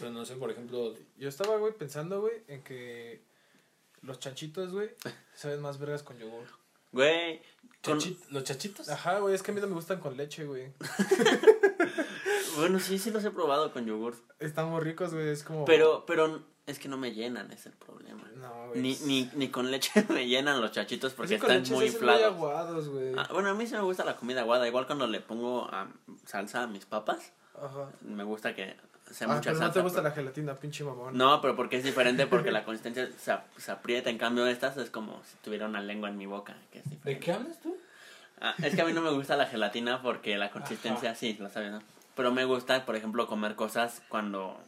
Pero no sé, por ejemplo, Yo estaba, güey, pensando, güey, en que los chanchitos, güey, saben más vergas con yogur. Güey, los chachitos. Ajá, güey, es que a mí no me gustan con leche, güey. bueno, sí, sí los he probado con yogur. Están muy ricos, güey, es como... Pero, pero es que no me llenan, es el problema. No, güey. Ni, ni, ni con leche me llenan los chachitos es porque que están muy hacen muy inflados. aguados, güey. Ah, bueno, a mí sí me gusta la comida aguada. Igual cuando le pongo ah, salsa a mis papas, Ajá. me gusta que sea Ah, mucha pero salsa. no te gusta pero- la gelatina, pinche mamón. No, pero porque es diferente, porque la consistencia se, ap- se aprieta. En cambio, estas es como si tuviera una lengua en mi boca. Que es, ¿De qué hablas tú? Ah, es que a mí no me gusta la gelatina porque la consistencia, sí, lo sabes, ¿no? Pero me gusta, por ejemplo, comer cosas cuando.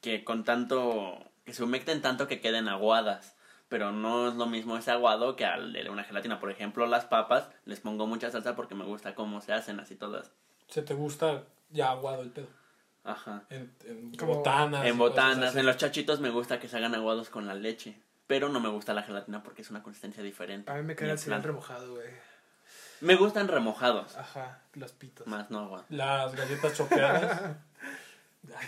que con tanto. que se humecten tanto que queden aguadas. Pero no es lo mismo ese aguado que al de una gelatina. Por ejemplo, las papas les pongo mucha salsa porque me gusta cómo se hacen así todas. ¿Se te gusta ya aguado el pedo? Ajá. En, en Como- botanas. En botanas, así. en los chachitos me gusta que se hagan aguados con la leche. Pero no me gusta la gelatina porque es una consistencia diferente. A mí me queda el en cereal plan. remojado, güey. Me gustan remojados. Ajá, los pitos. Más no aguados. Las galletas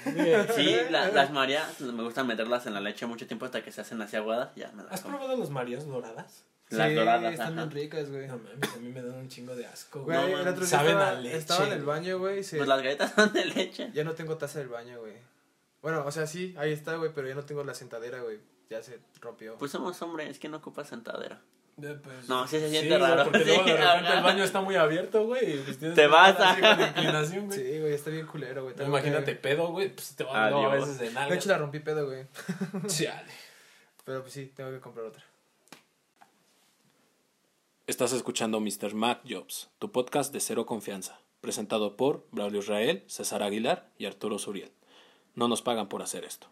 güey. Sí, la- las Marías me gusta meterlas en la leche mucho tiempo hasta que se hacen así aguadas. Ya me las ¿Has como. probado las Marías doradas? Las Sí, doradas, están ajá. bien ricas, güey. No mames, a mí me dan un chingo de asco. Güey, No, el man. otro día Saben estaba, a leche. estaba en el baño, güey, se- Pues las galletas son de leche. ya no tengo taza del baño, güey. Bueno, o sea, sí, ahí está, güey, pero ya no tengo la sentadera, güey. Ya se rompió. Pues somos hombres, es que no ocupas sentadera. Eh, pues, No, sí se siente güey, raro. Porque luego de Sí, repente el baño está muy abierto, güey. pues Te vas, con inclinación, güey. Sí, güey, está bien culero, güey. Imagínate que- pedo, güey. Pues te va a dar a veces de De nalga. hecho, la rompí pedo, güey. Chale. Pero pues sí, tengo que comprar otra. Estás escuchando Mr. Mac Jobs, tu podcast de cero confianza, presentado por Braulio Israel, César Aguilar y Arturo Suriel. No nos pagan por hacer esto.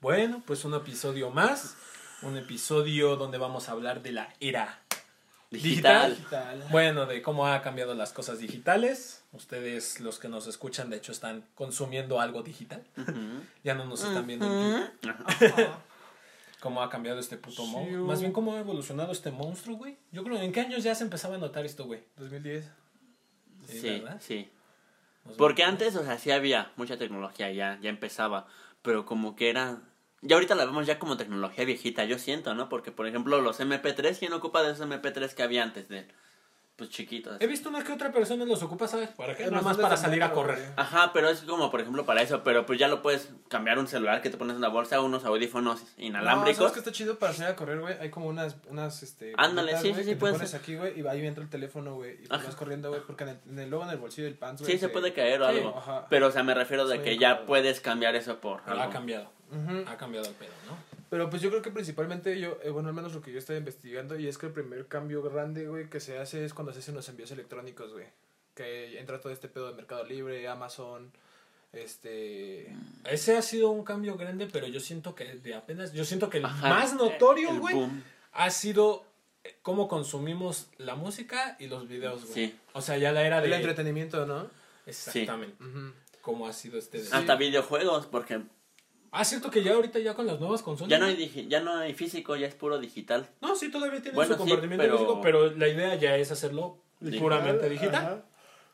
Bueno, pues un episodio más, un episodio donde vamos a hablar de la era Digital. Digital. Bueno, de cómo ha cambiado las cosas digitales. Ustedes, los que nos escuchan, de hecho, están consumiendo algo digital. Ya no nos están viendo en vivo. Ajá. Cómo ha cambiado este puto Sí, monstruo. Más bien, cómo ha evolucionado este monstruo, güey. Yo creo, ¿en qué años ya se empezaba a notar esto, güey? 2010. Sí, Sí, ¿verdad? sí. Porque antes, o sea, sí había mucha tecnología, ya, ya empezaba, pero como que era... Ya ahorita la vemos ya como tecnología viejita, yo siento, ¿no? Porque, por ejemplo, los MP3, ¿quién ocupa de esos MP3 que había antes de... Pues chiquitos. He visto una que otra persona los ocupa, ¿sabes? ¿Para qué? Nada los más para salir a correr. Ajá, pero es como, por ejemplo, para eso, pero pues ya lo puedes cambiar un celular que te pones en la bolsa, unos audífonos No, inalámbricos. ¿sabes qué está chido para salir a correr, güey? Hay como unas, unas, este... Ándale, sí, sí, sí, que te puede pones aquí, güey, y ahí entra el teléfono, güey, y pues Ajá. vas corriendo, güey, porque en el, en el- luego en el bolsillo del pants, güey... Sí, se puede caer o Sí, algo. ajá. Pero, o sea, me refiero de Soy que ya cómodo. puedes cambiar eso por Pero ha cambiado. Ha cambiado el pedo, ¿no? Pero pues yo creo que principalmente yo, eh, bueno, al menos lo que yo estoy investigando, y es que el primer cambio grande, güey, que se hace es cuando se hacen los envíos electrónicos, güey. Que entra todo este pedo de Mercado Libre, Amazon, este... Ese ha sido un cambio grande, pero yo siento que de apenas. Yo siento que el Ajá, más notorio, el güey, boom. ha sido eh, cómo consumimos la música y los videos, güey. Sí. O sea, ya la era de. El entretenimiento, ¿no? Exactamente. Ujú. Cómo ha sido este. de- Hasta videojuegos, porque Ah, cierto que ya ahorita ya con las nuevas consolas. ya no hay digi- ya no hay físico, ya es puro digital. No, sí, todavía tiene Bueno, su sí, compartimiento pero- físico, pero la idea ya es hacerlo Digital, puramente digital. Ajá.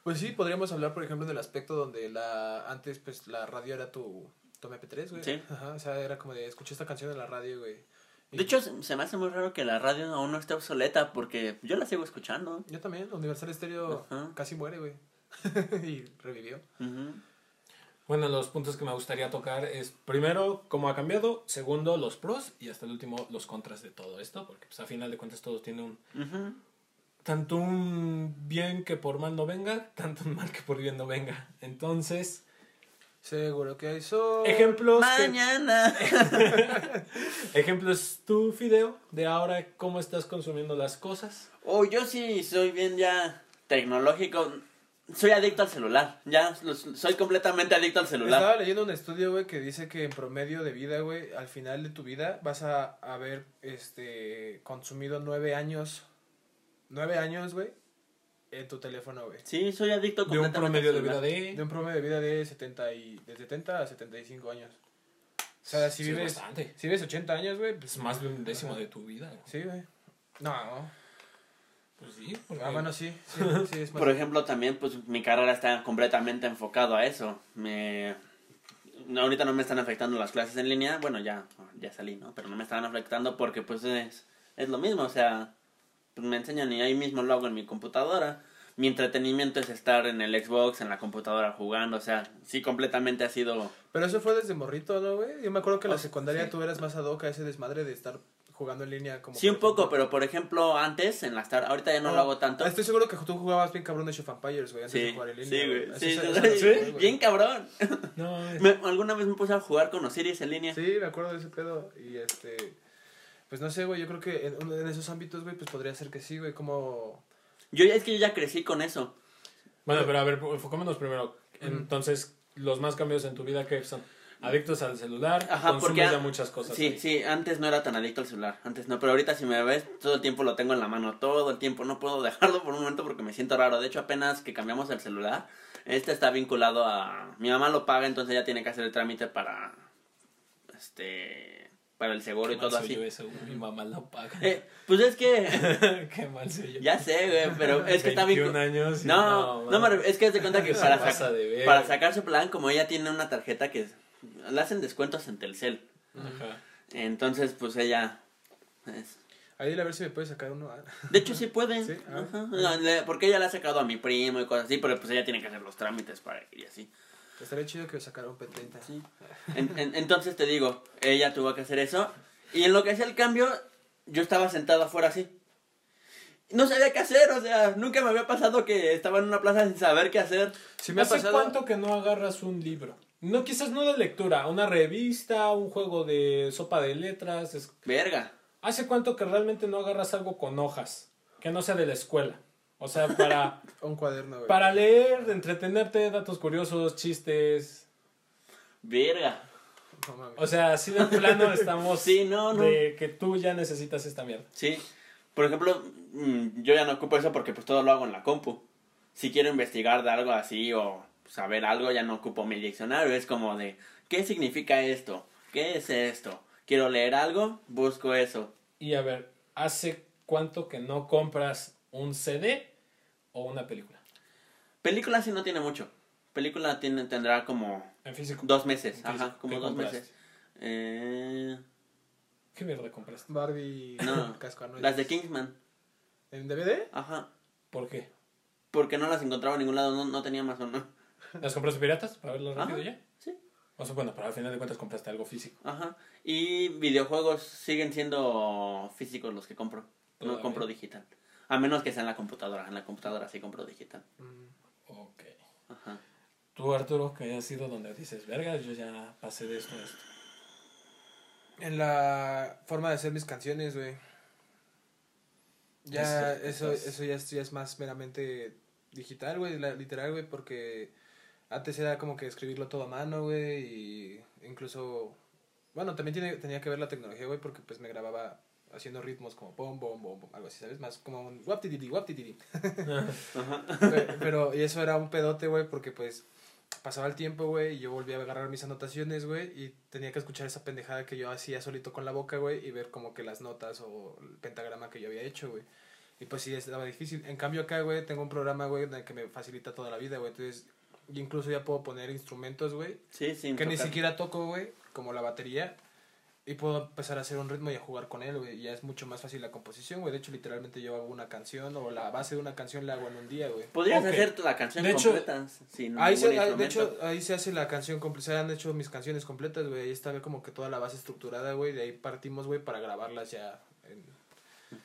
Pues sí, podríamos hablar, por ejemplo, del aspecto donde la antes, pues, la radio era tu, tu MP3, güey. Sí. Ajá, o sea, era como de, escuché esta canción en la radio, güey. Y De hecho, se me hace muy raro que la radio aún no esté obsoleta porque yo la sigo escuchando. Yo también, Universal Stereo Ajá. casi muere, güey. y revivió. Ujú. Bueno, los puntos que me gustaría tocar es primero cómo ha cambiado, segundo los pros y hasta el último los contras de todo esto, porque pues a final de cuentas todo tiene un tanto un bien que por mal no venga, tanto un mal que por bien no venga. Entonces, Seguro que hay sol. ejemplos Mañana. ejemplo es tu video de ahora cómo estás consumiendo las cosas. Oh, yo sí soy bien ya tecnológico. Soy adicto al celular. Ya los- soy completamente adicto al celular. Estaba leyendo un estudio, güey, que dice que en promedio de vida, güey, al final de tu vida vas a haber, este, consumido nueve años, nueve años, güey, en tu teléfono, güey. Sí, soy adicto De un completamente promedio de vida de... De un promedio de vida de 70 y, de 70 a 75 años. O sea, si Sí, vives, bastante. si vives 80 años, güey, pues Es más de un décimo de tu vida. güey. Sí, güey. No, Pues sí, porque- ah, bueno, sí, sí, sí, es más. Por ejemplo, también pues mi carrera está completamente enfocado a eso. Me no, ahorita no me están afectando las clases en línea, bueno, ya, ya salí, ¿no? Pero no me están afectando porque pues es, es lo mismo, o sea, pues me enseñan y ahí mismo lo hago en mi computadora. Mi entretenimiento es estar en el Xbox, en la computadora jugando, o sea, sí completamente ha sido... Pero eso fue desde morrito, ¿no, güey? Yo me acuerdo que en la Oh, secundaria sí. tú eras más ad hoc a ese desmadre de estar jugando en línea como... Sí, un poco, ejemplo- pero por ejemplo, antes, en las tardes, ahorita ya no, No, lo hago tanto. Estoy seguro que tú jugabas bien cabrón de Age of Empires, güey, antes de jugar en línea. sí, güey. Sí, eso- sí, eso lo sí, sé, güey. bien cabrón. No, es- Me- alguna vez me puse a jugar con Osiris en línea. Sí, me acuerdo de ese pedo. Y este. Pues no sé, güey. Yo creo que en, en esos ámbitos, güey, pues podría ser que sí, güey. Como. Yo ya es que yo ya crecí con eso. Bueno, pero a ver, enfocémonos primero. Entonces, los más cambios en tu vida, ¿qué son? Adictos al celular, Ajá, consumes porque ya muchas cosas. Sí, ahí. sí, antes no era tan adicto al celular, antes no, pero ahorita si me ves, todo el tiempo lo tengo en la mano, todo el tiempo, no puedo dejarlo por un momento porque me siento raro. De hecho, apenas que cambiamos el celular, este está vinculado a... Mi mamá lo paga, entonces ella tiene que hacer el trámite para... Este... Para el seguro Qué y mal todo soy así. yo eso, mi mamá lo paga. Eh, pues es que... Qué mal soy yo. Ya sé, güey, pero es que está 21 vinculado... años. No, no, es que de cuenta que para, sac- para sacar su plan, como ella tiene una tarjeta que le hacen descuentos en Telcel. Ajá. Entonces, pues ella... es- Ahí a ver si me puedes sacar uno. De hecho, sí pueden. Sí, ah. Ajá. No, Porque ella le ha sacado a mi primo y cosas así, pero pues ella tiene que hacer los trámites para ir y así. Estaría chido que sacara un P30. Sí. En- en- entonces te digo, ella tuvo que hacer eso. Y en lo que hacía el cambio, yo estaba sentado afuera así. No sabía qué hacer, o sea, nunca me había pasado que estaba en una plaza sin saber qué hacer. Sí me ha ¿Hace pasado. cuánto que no agarras un libro? No, quizás no de lectura, una revista, un juego de sopa de letras. es- Verga. ¿Hace cuánto que realmente no agarras algo con hojas? Que no sea de la escuela. O sea, para, Un cuaderno, güey. para leer, entretenerte, datos curiosos, chistes. Verga. No mames. O sea, así de plano estamos Sí, no, no. de que tú ya necesitas esta mierda. Sí. Por ejemplo, mm, yo ya no ocupo eso porque pues todo lo hago en la compu. Si quiero investigar de algo así o saber algo, ya no ocupo mi diccionario. Es como de, ¿qué significa esto? ¿Qué es esto? Quiero leer algo, busco eso. Y a ver, ¿hace cuánto que no compras un CD o una película? Película sí no tiene mucho. Película tiene, tendrá como En físico. dos meses. ¿Qué- Ajá, como dos compraste? meses. Eh, ¿Qué mierda compraste? Barbie. no, Casco las de Kingsman. ¿En DVD? Ajá. ¿Por qué? Porque no las encontraba en ningún lado, no, no tenía más o no. ¿Las compraste piratas para verlas Ajá. rápido ya? Sí. O sea, bueno, pero al final de cuentas compraste algo físico. Ajá. Y videojuegos siguen siendo físicos los que compro. No compro digital. A menos que sea en la computadora. En la computadora sí compro digital. Mm. Ok. Ajá. Tú, Arturo, que hayas sido donde dices, verga, yo ya pasé de esto a esto. En la forma de hacer mis canciones, güey. Ya, Eso, eso, ya es, ya es más meramente digital, güey, la- literal, güey, porque antes era como que escribirlo todo a mano, güey, y incluso, bueno, también tiene, tenía que ver la tecnología, güey, porque pues me grababa haciendo ritmos como bom, bom, bom, bom, algo así, ¿sabes? Más como un waptititi, waptititi. Pe- Pero, y eso era un pedote, güey, porque pues pasaba el tiempo, güey, y yo volvía a agarrar mis anotaciones, güey, y tenía que escuchar esa pendejada que yo hacía solito con la boca, güey, y ver como que las notas o el pentagrama que yo había hecho, güey. Y pues sí, estaba difícil. En cambio acá, güey, tengo un programa, güey, que me facilita toda la vida, güey. Entonces, yo incluso ya puedo poner instrumentos, güey, Sí, sí. que ni siquiera toco, güey, como la batería. Y puedo empezar a hacer un ritmo y a jugar con él, güey. Y ya es mucho más fácil la composición, güey. De hecho, literalmente yo hago una canción o la base de una canción la hago en un día, güey. Podrías Ok. hacer la canción De hecho- completa sin Ahí se, de hecho, ahí se hace la canción completa. Se han hecho mis canciones completas, güey. Ahí está como que toda la base estructurada, güey. De ahí partimos, güey, para grabarlas ya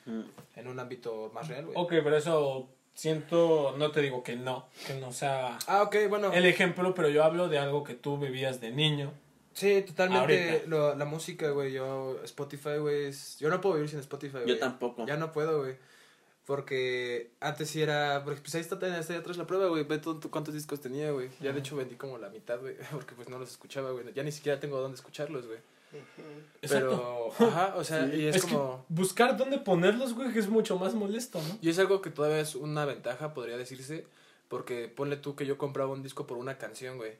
en, en un ámbito más real, güey. Ok, pero eso siento, no te digo que no, que no sea Ah, bueno. el ejemplo, pero yo hablo de algo que tú vivías de niño. Sí, totalmente. Lo, la música, güey. Yo, Spotify, güey. es- Yo no puedo vivir sin Spotify, güey. Yo tampoco. Ya no puedo, güey. Porque antes sí era. Porque pues ahí está, está ahí atrás la prueba, güey. Ve tú, tú cuántos discos tenía, güey. Ya de hecho vendí como la mitad, güey. Porque pues no los escuchaba, güey. Ya ni siquiera tengo dónde escucharlos, güey. Exacto. Pero. Ajá, o sea, y es, Es, como. que buscar dónde ponerlos, güey, que es mucho más molesto, ¿no? Y es algo que todavía es una ventaja, podría decirse. Porque ponle tú que yo compraba un disco por una canción, güey.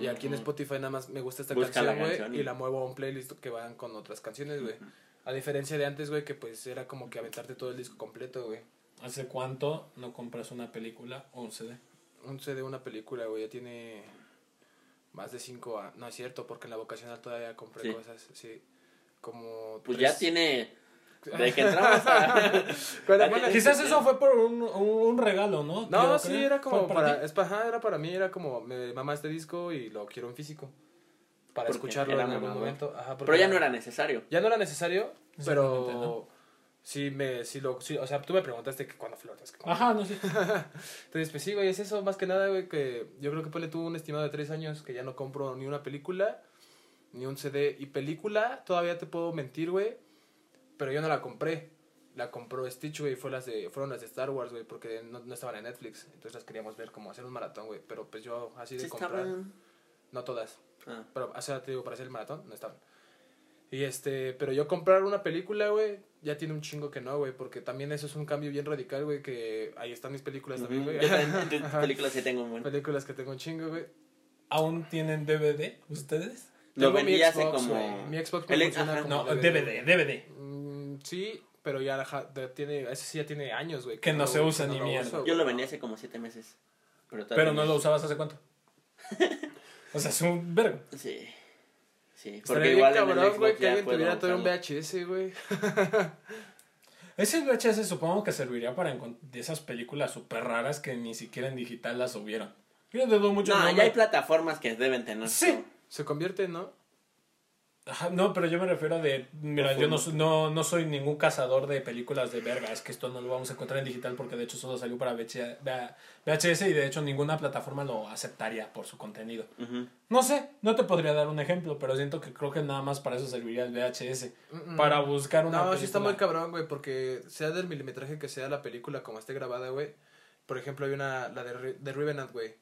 Y aquí en. Spotify nada más me gusta esta Busca canción, güey, y- y la muevo a un playlist que van con otras canciones, güey. A diferencia de antes, güey, que pues era como que aventarte todo el disco completo, güey. ¿Hace cuánto no compras una película o un CD? Un CD, una película, güey, ya tiene Más de cinco a... No es cierto, porque en la vocacional todavía compré Sí. cosas, sí. Como... Pues tres- ya tiene. De que entramos a. Bueno, Quizás eso fue por un, un, un regalo, ¿no? No, Creo sí, era como para... Es, pa- ajá, era para mí, era como... Me mama este disco y lo quiero en físico. Para Porque escucharlo en algún momento. Ajá, Pero ya no era necesario. Ya no era necesario, pero... ¿no? Sí, me, sí lo, sí, o sea, tú me preguntaste que cuándo flotas. que cuándo- Ajá, no sé. Entonces, pues sí, güey, es eso, más que nada, güey, que yo creo que ponle tú un estimado de tres años que ya no compro ni una película, ni un CD. Y película, todavía te puedo mentir, güey, pero yo no la compré. La compró Stitch, güey, fue las de, fueron las de Star Wars, güey, porque no, no estaban en Netflix. Entonces las queríamos ver como hacer un maratón, güey. Pero pues yo así de Sí, comprar, estaban. no todas. Ah. Pero, o sea, te digo, para hacer el maratón, no estaban. Y este, pero yo comprar una película, güey, ya tiene un chingo que no, güey, porque también eso es un cambio bien radical, güey, que ahí están mis películas también, güey. También películas sí tengo buen. películas que tengo un chingo, güey. ¿Aún tienen DVD ustedes? Lo Tengo mi vendí hace como. güey. Mi Xbox me El- funciona ajá. como- No, DVD. DVD, DVD. Mm, sí, pero ya tiene, ese sí ya tiene años, güey. Que no se usa que ni mierda. uso, Yo güey. lo vendí hace como siete meses. Pero, Pero no lo usabas hace cuánto. O sea, es un vergo. Sí. Sí. Porque Estaría bien igual en el cabrón, güey, que alguien tuviera todo un. VHS, güey. Ese VHS supongo que serviría para de esas películas súper raras que ni siquiera en digital las subieron. Yo dudo mucho. No, ya hay plataformas que deben tener. Sí. todo. Se convierte, ¿no? Ajá, no, pero yo me refiero de, mira, yo no, soy- no, no soy ningún cazador de películas de verga, es que esto no lo vamos a encontrar en digital porque de hecho solo salió para VH VHS y de hecho ninguna plataforma lo aceptaría por su contenido. No sé, no te podría dar un ejemplo, pero siento que creo que nada más para eso serviría el VHS, para buscar una No, película. sí está muy cabrón, güey, porque sea del milimetraje que sea la película como esté grabada, güey. Por ejemplo, hay una, la de, de Revenant, güey.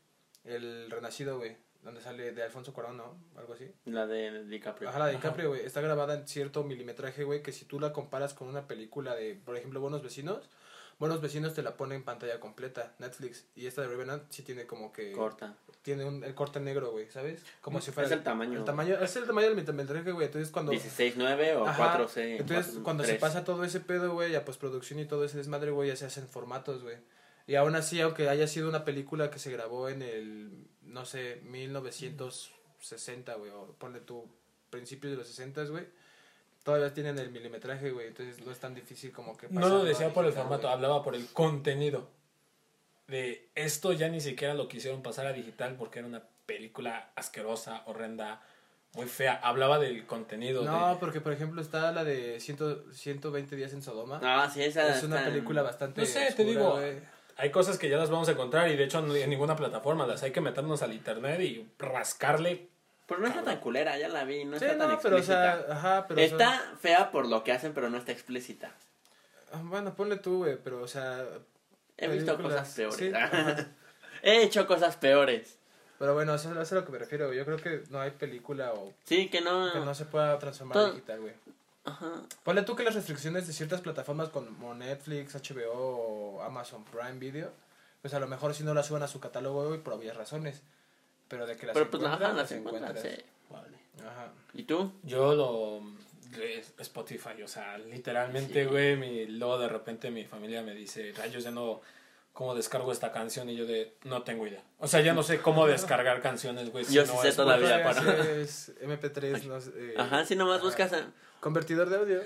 El Renacido, güey. Donde sale de Alfonso Cuarón, ¿no? Algo así. La de DiCaprio. Ajá, la de DiCaprio, güey. Está grabada en cierto milimetraje, güey, que si tú la comparas con una película de, por ejemplo, Buenos Vecinos, Buenos Vecinos te la pone en pantalla completa, Netflix. Y esta de Revenant sí tiene como que... Corta. Tiene un, el corte negro, güey, ¿sabes? Como si fuera... Es el tamaño. El tamaño, es el tamaño del milimetraje, güey. Entonces cuando... 16.9 o Ajá. 4C. Entonces, cuando se pasa todo ese pedo, güey, a postproducción y todo ese desmadre, güey, ya se hacen formatos, güey. Y aún así, aunque haya sido una película que se grabó en el, no sé, 1960, güey, o ponle tú, principios de los 60, güey, todavía tienen el milimetraje, güey, entonces no es tan difícil como que No lo decía por el formato, hablaba por el contenido. De esto ya ni siquiera lo quisieron pasar a digital porque era una película asquerosa, horrenda, muy fea. Hablaba del contenido. No, de- porque por ejemplo está la de 100, 120 días en Sodoma. Ah, sí, esa es una película bastante No sé, te oscura, digo, güey. Hay cosas que ya las vamos a encontrar y de hecho en ninguna plataforma las hay que meternos al internet y rascarle. Pero no está tan culera, ya la vi. No Sí, está tan no, pero o explícita. sea, ajá, pero o sea- Está fea por lo que hacen, pero no está explícita. Ah, Bueno, ponle tú, güey, pero o sea, He visto cosas peores. sí. He hecho cosas peores. Pero bueno, eso, eso es a lo que me refiero. Yo creo que no hay película o Sí, que no. que no se pueda transformar Todo- a digital, güey. Ajá. Ponle tú que las restricciones de ciertas plataformas como Netflix, HBO o Amazon Prime Video, pues a lo mejor si no las suban a su catálogo, güey, por obvias razones. Pero de que las Pero pues encuentran, ajá, las las encuentras, encuentras. sí. Vale. Ajá. ¿Y tú? Yo lo. Spotify, o sea, literalmente, Sí. güey, mi, luego de repente mi familia me dice, rayos, ya no. ¿Cómo descargo esta canción? Y yo de, no tengo idea. O sea, ya no sé cómo descargar canciones, güey. si Yo no sí sé es- todavía. Para- Es MP3, no sé, eh, Ajá, si nomás buscas. a- Convertidor de audio.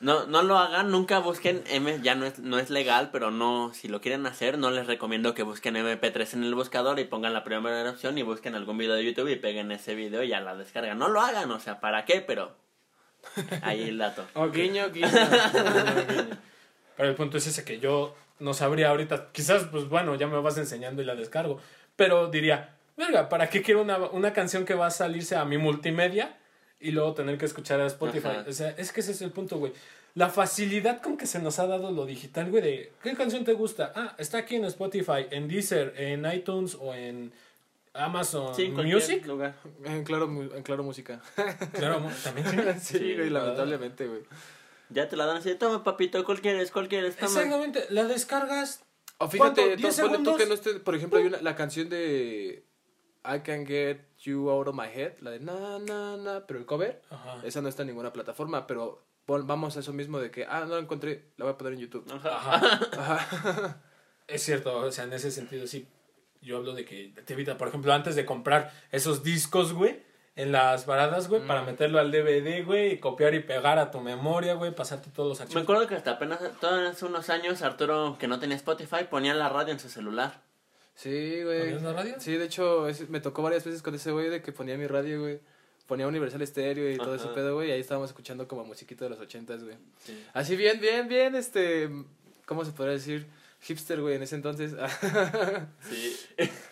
No, no lo hagan, nunca busquen M, ya no es, no es legal, pero no, si lo quieren hacer, no les recomiendo que busquen MP3 en el buscador y pongan la primera opción y busquen algún video de YouTube y peguen ese video y ya la descargan. No lo hagan, o sea, ¿para qué? Pero ahí el dato. O guiño, guiño. Pero el punto es ese que yo no sabría ahorita. Quizás, pues bueno, ya me vas enseñando y la descargo. Pero diría, verga, ¿para qué quiero una, una canción que va a salirse a mi multimedia y luego tener que escuchar a Spotify? Ajá. O sea, es que ese es el punto, güey. La facilidad con que se nos ha dado lo digital, güey, de ¿qué canción te gusta? Ah, está aquí en Spotify, en Deezer, en iTunes o en Amazon Sí, en Music. lugar. en, claro, en claro música. Claro, también sí, Sí, güey, lamentablemente, güey. Ya te la dan así, toma papito, ¿cuál quieres? ¿Cuál quieres? Toma. Exactamente, la descargas. O fíjate, ¿Cuánto? tú, ¿Diez ponle tú segundos? que no esté, por ejemplo, hay una, la canción de I Can Get You Out of My Head, la de na, na, na, pero el cover, Ajá. esa no está en ninguna plataforma, pero pon- vamos a eso mismo de que, ah, no la encontré, la voy a poner en YouTube. Ajá. Ajá. Ajá. Es cierto, o sea, en ese sentido sí. Yo hablo de que te evita, por ejemplo, antes de comprar esos discos, güey, en las baradas, güey, para Mm. meterlo al DVD, güey, y copiar y pegar a tu memoria, güey, pasarte todos los Me archivos. acuerdo que hasta apenas, todos hace unos años, Arturo, que no tenía Spotify, ponía la radio en su celular. Sí, güey. ¿Ponías la radio? Sí, de hecho, me tocó varias veces con ese güey de que ponía mi radio, güey. Ponía Universal Stereo y todo ese pedo, güey. Y ahí estábamos escuchando como musiquita de los ochentas, güey. Sí. Así bien, bien, bien, este... ¿Cómo se podría decir? Hipster, güey, en ese entonces. Sí.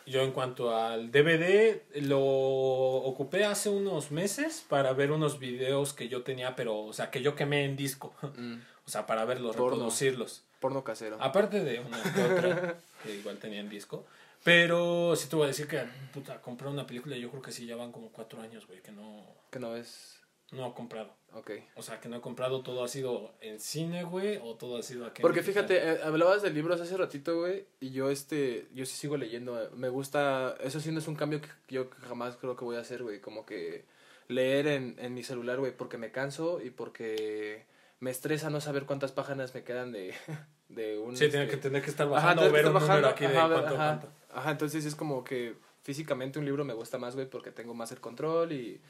Yo en cuanto al DVD, lo ocupé hace unos meses para ver unos videos que yo tenía, pero, o sea, que yo quemé en disco. Mm, O sea, para verlos, Porno. reproducirlos. porno casero. Aparte de una que otra, que igual tenía en disco. Pero sí te voy a decir que, puta, comprar una película, yo creo que sí, ya van como cuatro años, güey, que no, Que no es... no he comprado. Ok. O sea, que no he comprado, todo ha sido en cine, güey, o todo ha sido aquí. Porque fíjate, eh, hablabas de libros hace ratito, güey, y yo este, yo sí sigo leyendo, eh, me gusta, eso sí no es un cambio que yo jamás creo que voy a hacer, güey, como que leer en, en mi celular, güey, porque me canso y porque me estresa no saber cuántas páginas me quedan de, de un... Sí, tiene este, que tener que estar Ajá, bajando que ver un estar número bajando, aquí de ajá, cuánto, ajá, cuánto. Ajá, entonces es como que físicamente un libro me gusta más, güey, porque tengo más el control y,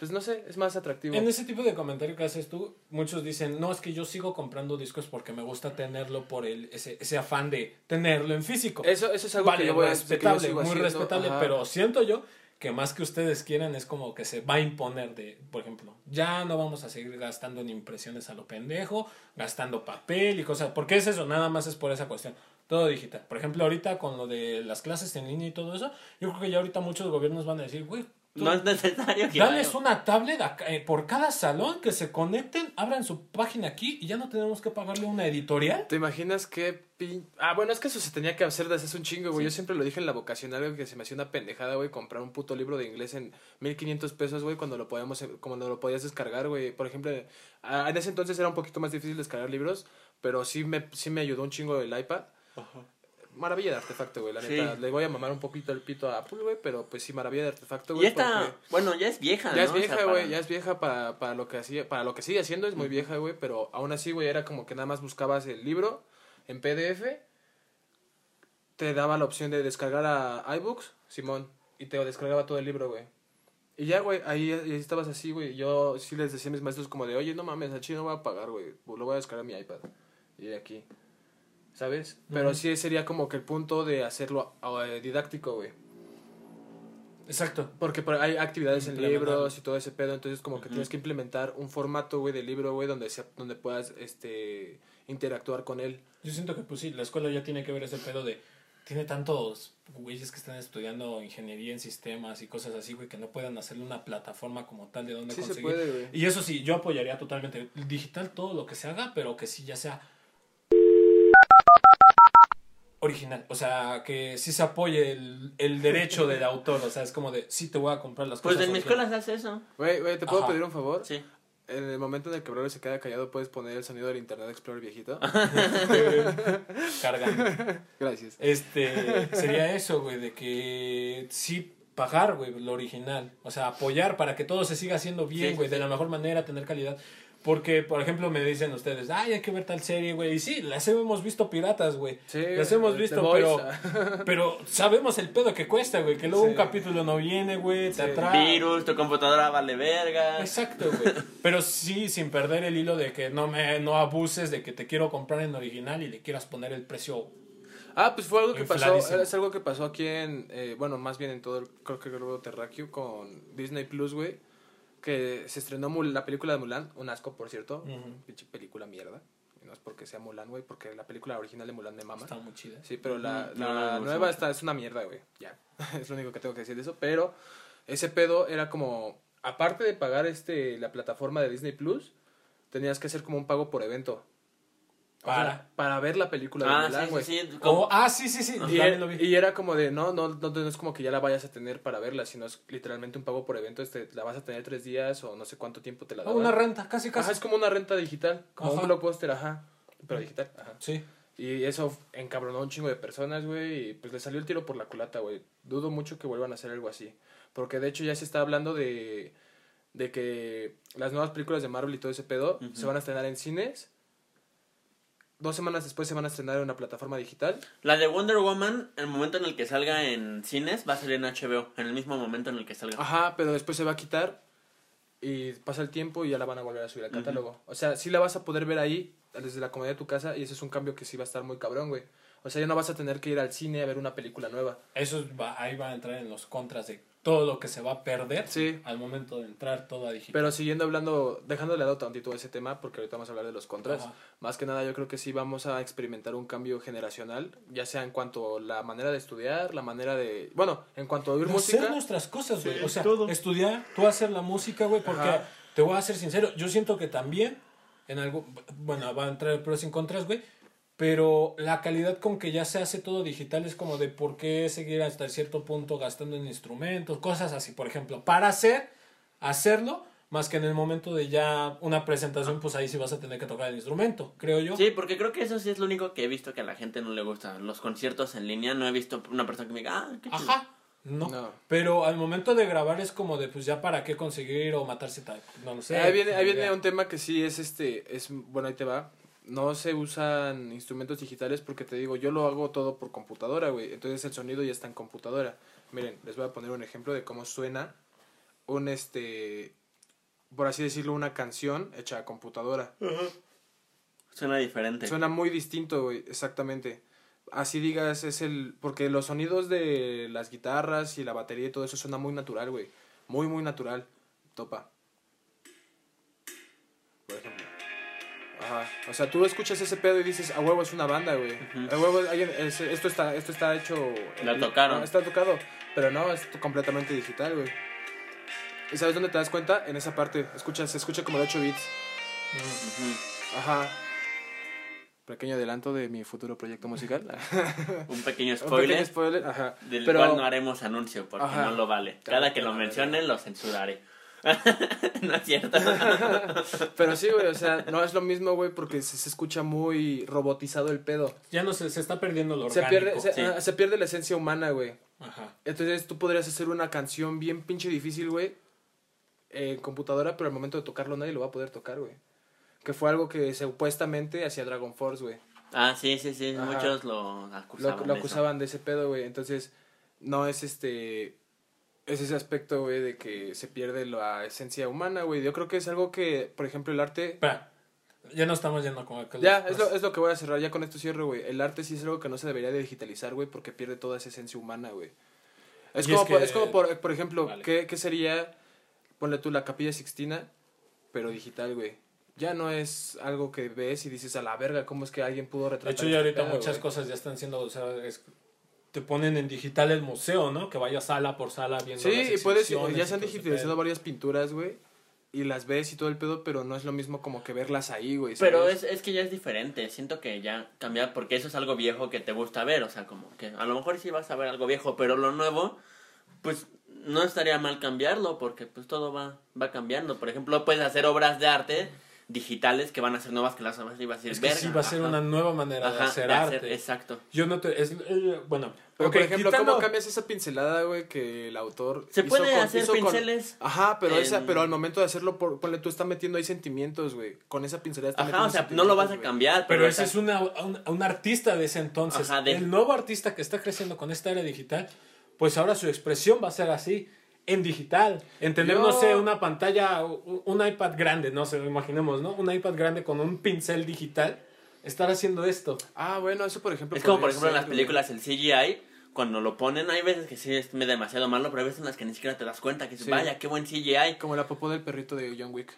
pues no sé, es más atractivo. En ese tipo de comentario que haces tú, muchos dicen, no, es que yo sigo comprando discos porque me gusta tenerlo por el, ese, ese afán de tenerlo en físico. Eso, eso es algo vale, que yo voy a que yo respetable, muy haciendo, respetable, ajá. pero siento yo que más que ustedes quieran es como que se va a imponer de, por ejemplo, ya no vamos a seguir gastando en impresiones a lo pendejo, gastando papel y cosas, porque es eso, nada más es por esa cuestión. Todo digital. Por ejemplo, ahorita con lo de las clases en línea y todo eso, yo creo que ya ahorita muchos gobiernos van a decir, güey, tú- No es necesario que Dales vaya. una tablet eh, por cada salón que se conecten, abran su página aquí y ya no tenemos que pagarle una editorial. ¿Te imaginas qué pin... Ah, bueno, es que eso se tenía que hacer desde hace un chingo, güey. Yo siempre lo dije en la vocacional, güey, que se me hacía una pendejada, güey, comprar un puto libro de inglés en 1500 pesos, güey, cuando lo podíamos, como lo podías descargar, güey. Por ejemplo, ah, en ese entonces era un poquito más difícil descargar libros, pero sí me, sí me ayudó un chingo el iPad. Maravilla de artefacto, güey, la Sí. neta. Le voy a mamar un poquito el pito a Apple, güey, pero pues sí, maravilla de artefacto, Y güey. esta, porque- bueno, ya es vieja, ya ¿no? es O sea, vieja, para- güey, ya es vieja para, para lo que hacía, para lo que sigue haciendo, es muy vieja, güey, pero aún así, güey, era como que nada más buscabas el libro en PDF, te daba la opción de descargar a iBooks, Simón, y te descargaba todo el libro, güey. Y ya, güey, ahí, ahí estabas así, güey. Yo sí les decía a mis maestros como de, oye, no mames, a no voy a pagar, güey. Lo voy a descargar a mi iPad. Y aquí. ¿Sabes? Pero Ujú. sí sería como que el punto de hacerlo eh, didáctico, güey. Exacto. Porque por- hay actividades en libros y todo ese pedo, entonces como que tienes que implementar un formato, güey, de libro, güey, donde, sea- donde puedas este, interactuar con él. Yo siento que, pues sí, la escuela ya tiene que ver ese pedo de. Tiene tantos güeyes que están estudiando ingeniería en sistemas y cosas así, güey, que no puedan hacerle una plataforma como tal de donde Sí se conseguir. puede, güey. Y eso sí, yo apoyaría totalmente. Digital todo lo que se haga, pero que sí ya sea original. O sea, que sí se apoye el, el derecho del autor. O sea, es como de, sí te voy a comprar las Pues cosas. en mi originales. escuela se hace eso. Güey, güey, ¿te puedo Ajá. pedir un favor? Sí. En el momento en el que Braulio se queda callado, ¿puedes poner el sonido del Internet Explorer viejito? Cargando. Gracias. Este, sería eso, güey, de que sí pagar, güey, lo original. O sea, apoyar para que todo se siga haciendo bien, Sí, güey, sí, de sí. la mejor manera, tener calidad. Porque, por ejemplo, me dicen ustedes, ay, hay que ver tal serie, güey. Y sí, las hemos visto piratas, güey. Sí, las hemos visto, pero, pero sabemos el pedo que cuesta, güey. Que luego Sí. un capítulo no viene, güey, te Sí. atrae. Virus, tu computadora vale verga. Exacto, güey. Pero sí, sin perder el hilo de que no me no abuses de que te quiero comprar en original y le quieras poner el precio. Ah, pues fue algo que pasó, es algo que pasó aquí en, eh, bueno, más bien en todo el, creo que el globo terráqueo con Disney Plus, güey, que se estrenó Mul- la película de Mulan, un asco, por cierto, pinche película mierda, y no es porque sea Mulan, güey, porque la película original de Mulan me mama. Está muy chida. Sí, pero la. No, la no nueva está, es una mierda, güey, ya, es lo único que tengo que decir de eso, pero ese pedo era como, aparte de pagar este la plataforma de Disney Plus, tenías que hacer como un pago por evento. O sea, Para. para ver la película de Ah, Mulan, güey. sí, sí. Como- ah, sí, sí, sí. Y, también lo vi. y era como de, no, no, no, no es como que ya la vayas a tener para verla, sino es literalmente un pago por evento, este, la vas a tener tres días o no sé cuánto tiempo te la Ah, daban. una renta, casi, casi. Ajá, es como una renta digital, como Ajá. un blockbuster, ajá, pero digital, ajá. Sí. Y eso encabronó a un chingo de personas, güey, y pues le salió el tiro por la culata, güey. Dudo mucho que vuelvan a hacer algo así, porque de hecho ya se está hablando de, de que las nuevas películas de Marvel y todo ese pedo se van a estrenar en cines dos semanas después se van a estrenar en una plataforma digital. La de Wonder Woman, el momento en el que salga en cines, va a salir en HBO, en el mismo momento en el que salga. Ajá, pero después se va a quitar y pasa el tiempo y ya la van a volver a subir al catálogo. O sea, sí la vas a poder ver ahí desde la comodidad de tu casa y ese es un cambio que sí va a estar muy cabrón, güey. O sea, ya no vas a tener que ir al cine a ver una película nueva. Eso va, ahí va a entrar en los contras de todo lo que se va a perder Sí. al momento de entrar todo a digital. Pero siguiendo hablando, dejándole de lado tantito ese tema, porque ahorita vamos a hablar de los contras. Ajá. Más que nada, yo creo que sí vamos a experimentar un cambio generacional, ya sea en cuanto a la manera de estudiar, la manera de. Bueno, en cuanto a oír De música. hacer nuestras cosas, güey. Sí, o sea, todo. estudiar, tú hacer la música, güey, porque Ajá. te voy a ser sincero, yo siento que también en algo, bueno, va a entrar pros y contras, güey, pero la calidad con que ya se hace todo digital es como de por qué seguir hasta cierto punto gastando en instrumentos, cosas así, por ejemplo, para hacer, hacerlo, más que en el momento de ya una presentación, pues ahí sí vas a tener que tocar el instrumento, creo yo. Sí, porque creo que eso sí es lo único que he visto que a la gente no le gusta. Los conciertos en línea, no he visto una persona que me diga, ah, qué chido. Ajá. No. No. Pero al momento de grabar es como de, pues ya para qué conseguir o matarse tal. No lo sé. ahí viene, ahí viene un tema que sí es este. es Bueno, ahí te va. No se usan instrumentos digitales porque te digo, yo lo hago todo por computadora, güey. Entonces el sonido ya está en computadora. Miren, les voy a poner un ejemplo de cómo suena un este. Por así decirlo, una canción hecha a computadora. Suena diferente. Suena muy distinto, güey, exactamente. Así digas, es el... Porque los sonidos de las guitarras y la batería y todo eso suena muy natural, güey. Muy, muy natural. Topa. Ajá. O sea, tú escuchas ese pedo y dices, a huevo es una banda, güey. A huevo, es- esto, está, esto está hecho... Lo tocaron. Ah, está tocado. Pero no, es completamente digital, güey. ¿Y sabes dónde te das cuenta? En esa parte. Escuchas, se escucha como de 8 bits. Ajá. Pequeño adelanto de mi futuro proyecto musical. Un pequeño Un spoiler. pequeño spoiler, ajá. Del Pero, cual no haremos anuncio porque Ajá. no lo vale. Cada que lo mencionen lo censuraré. no es cierto. pero sí, güey, o sea, no es lo mismo, güey, porque se, se escucha muy robotizado el pedo. Ya no se, se está perdiendo lo Se orgánico. pierde, se, sí. ah, se pierde la esencia humana, güey. Ajá. Entonces tú podrías hacer una canción bien pinche difícil, güey, en computadora, pero al momento de tocarlo nadie lo va a poder tocar, güey. Que fue algo que supuestamente hacía Dragon Force, güey. ah, sí, sí, sí. Ajá. Muchos lo Lo, acusaban. lo de eso. acusaban de ese pedo, güey. Entonces, no es este. Es ese aspecto, güey, de que se pierde la esencia humana, güey. Yo creo que es algo que, por ejemplo, el arte. Espera. Ya no estamos yendo con aquel- Ya, es lo, es lo que voy a cerrar. Ya con esto cierro, güey. El arte sí es algo que no se debería de digitalizar, güey, porque pierde toda esa esencia humana, güey. Es es por, que- es como por, por ejemplo, Vale. ¿qué, ¿qué sería, ponle tú, la capilla Sixtina, pero digital, güey? Ya no es algo que ves y dices, a la verga, ¿cómo es que alguien pudo De retratar hecho, ya ahorita muchas cosas ya están siendo. O sea, es- te ponen en digital el museo, ¿no? Que vayas sala por sala viendo. Sí, las y puedes, ya se han digitalizado varias pinturas, güey, y las ves y todo el pedo, pero no es lo mismo como que verlas ahí, güey. Pero es, es que ya es diferente. Siento que ya cambia porque eso es algo viejo que te gusta ver. O sea, como que a lo mejor sí vas a ver algo viejo, pero lo nuevo, pues no estaría mal cambiarlo porque pues todo va, va cambiando. Por ejemplo, puedes hacer obras de arte digitales que van a ser nuevas que las vas a decir, Es que sí va a ser Ajá. una nueva manera de hacer de arte. hacer- exacto. Yo no te. Es, eh, bueno, Pero, ok, por ejemplo, quitando- ¿cómo cambias esa pincelada, güey, que el autor Se hizo puede con- hacer hizo con- pinceles. Ajá, pero, en- esa, pero al momento de hacerlo, por, ponle, tú estás metiendo ahí sentimientos, güey. Con esa pincelada Ajá, o sea, no lo vas a cambiar. Pero ese o sea, es una, un, un artista de ese entonces. Ajá, de- El nuevo artista que está creciendo con esta era digital, pues ahora su expresión va a ser así, en digital. En tener, Yo- no sé, una pantalla, un, iPad grande, no sé, imaginemos, ¿no? Un iPad grande con un pincel digital, estar haciendo esto. Ah, bueno, eso por ejemplo. Es como, por ejemplo, en las películas, el CGI, cuando lo ponen, hay veces que sí es demasiado malo, pero hay veces en las que ni siquiera te das cuenta que Sí. vaya, qué buen CGI. Como la popó del perrito de John Wick.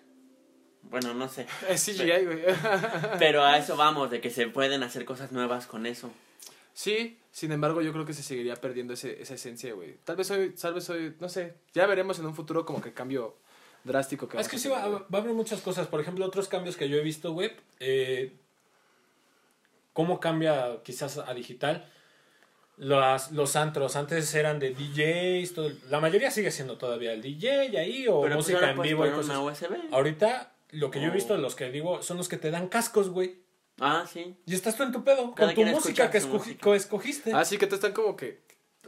Bueno, no sé. Es CGI, güey. Pero a eso vamos, de que se pueden hacer cosas nuevas con eso. Sí, sin embargo, yo creo que se seguiría perdiendo ese, esa esencia, güey. Tal vez hoy, tal vez hoy, no sé. Ya veremos en un futuro como que cambio drástico que Es que sí, va, a haber muchas cosas. Por ejemplo, otros cambios que yo he visto, güey. eh, ¿Cómo cambia quizás a digital? Las, los antros antes eran de DJs, todo la mayoría sigue siendo todavía el DJ ahí o Pero pues música en vivo y cosas. una USB. Ahorita, lo que yo he Oh. visto, los que digo, son los que te dan cascos, güey. Ah, sí. Y estás tú en tu pedo, Cada con tu música que escogi- música. que escogiste. Ah, sí, que te están como que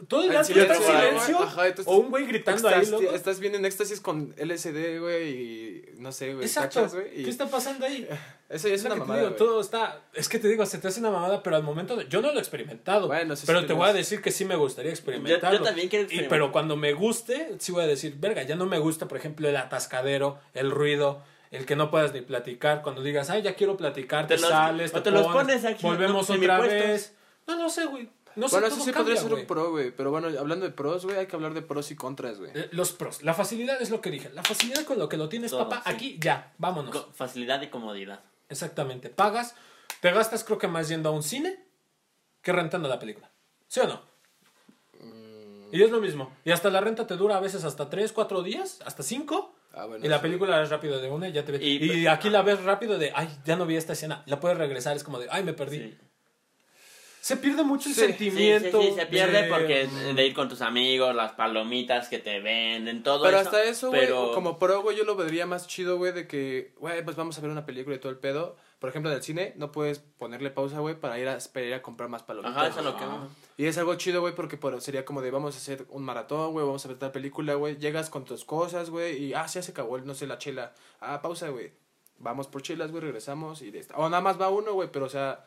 todo el En antro está en silencio, güey. silencio. Ajá, entonces o un güey gritando ahí, Estás, loco. estás bien en éxtasis con LSD, güey, y no sé, güey. Exacto. ¿cachas, güey? Y ¿Qué está pasando ahí? Eso ya es Es lo una que te mamada, digo, güey. todo está. Es que te digo, se te hace una mamada, pero al momento de. Yo no lo he experimentado. Bueno, sí, pero sí te tienes- voy a decir que sí me gustaría experimentarlo. Yo- yo también quiero Y, experimentar. pero cuando me guste, sí voy a decir, verga, ya no me gusta, por ejemplo, el atascadero, el ruido. El que no puedas ni platicar, cuando digas, ay, ya quiero platicar, te, Te los- sales, o te, te los pones, pones aquí, volvemos ¿no? otra vez. No, no sé, güey. No sé, bueno, eso sí cambia, podría ser un pro, güey. Pero bueno, hablando de pros, güey, hay que hablar de pros y contras, güey. Eh, Los pros. La facilidad es lo que dije. La facilidad con lo que lo tienes, Todo, papá. sí. Aquí, ya, vámonos. Co- Facilidad y comodidad. Exactamente. Pagas, te gastas creo que más yendo a un cine que rentando la película. ¿Sí o no? Y es lo mismo. Y hasta la renta te dura a veces hasta 3, 4 días, hasta 5. Ah, bueno. Y la sí. película es rápido de una y ya te ves. Y- Y, aquí la ves rápido de, ay, ya no vi esta escena. La puedes regresar, es como de, ay, me perdí. Sí. Se pierde mucho el Sí, sentimiento. sí, sí, se pierde de- porque de ir con tus amigos, las palomitas que te venden, todo Pero eso. hasta eso, güey, pero- como pro, güey, yo lo vería más chido, güey, de que, güey, pues vamos a ver una película y todo el pedo. Por ejemplo, en el cine no puedes ponerle pausa, güey, para ir a, para ir a comprar más palomitas. Ajá, eso es lo que... Ajá. Y es algo chido, güey, porque por- sería como de vamos a hacer un maratón, güey, vamos a ver tal película, güey. Llegas con tus cosas, güey, y ah, sí, ya se acabó, el- no sé, la chela. Ah, pausa, güey. Vamos por chelas, güey, regresamos y de esta. O nada más va uno, güey, pero o sea,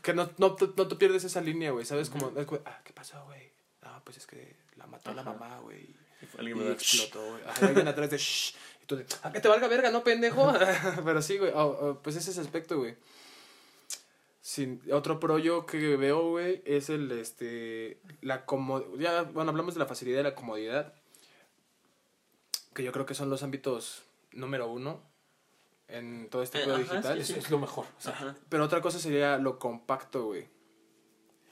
que no, no, te- no te pierdes esa línea, güey, ¿sabes? Como, ah, ¿qué pasó, güey? No, pues es que la mató la mamá, güey. Y alguien Y me da- explotó, güey. Y alguien atrás de shh. Y tú de, ah, que te valga verga, no pendejo. Pero sí, güey. oh, oh, pues ese es el aspecto, güey. Sin, otro pro yo que veo, güey, es el, este, la comodidad. Ya, bueno, hablamos de la facilidad y la comodidad. Que yo creo que son los ámbitos número uno en todo este Eh, pedo ajá, digital. Es, es lo mejor. o sea. Pero otra cosa sería lo compacto, güey.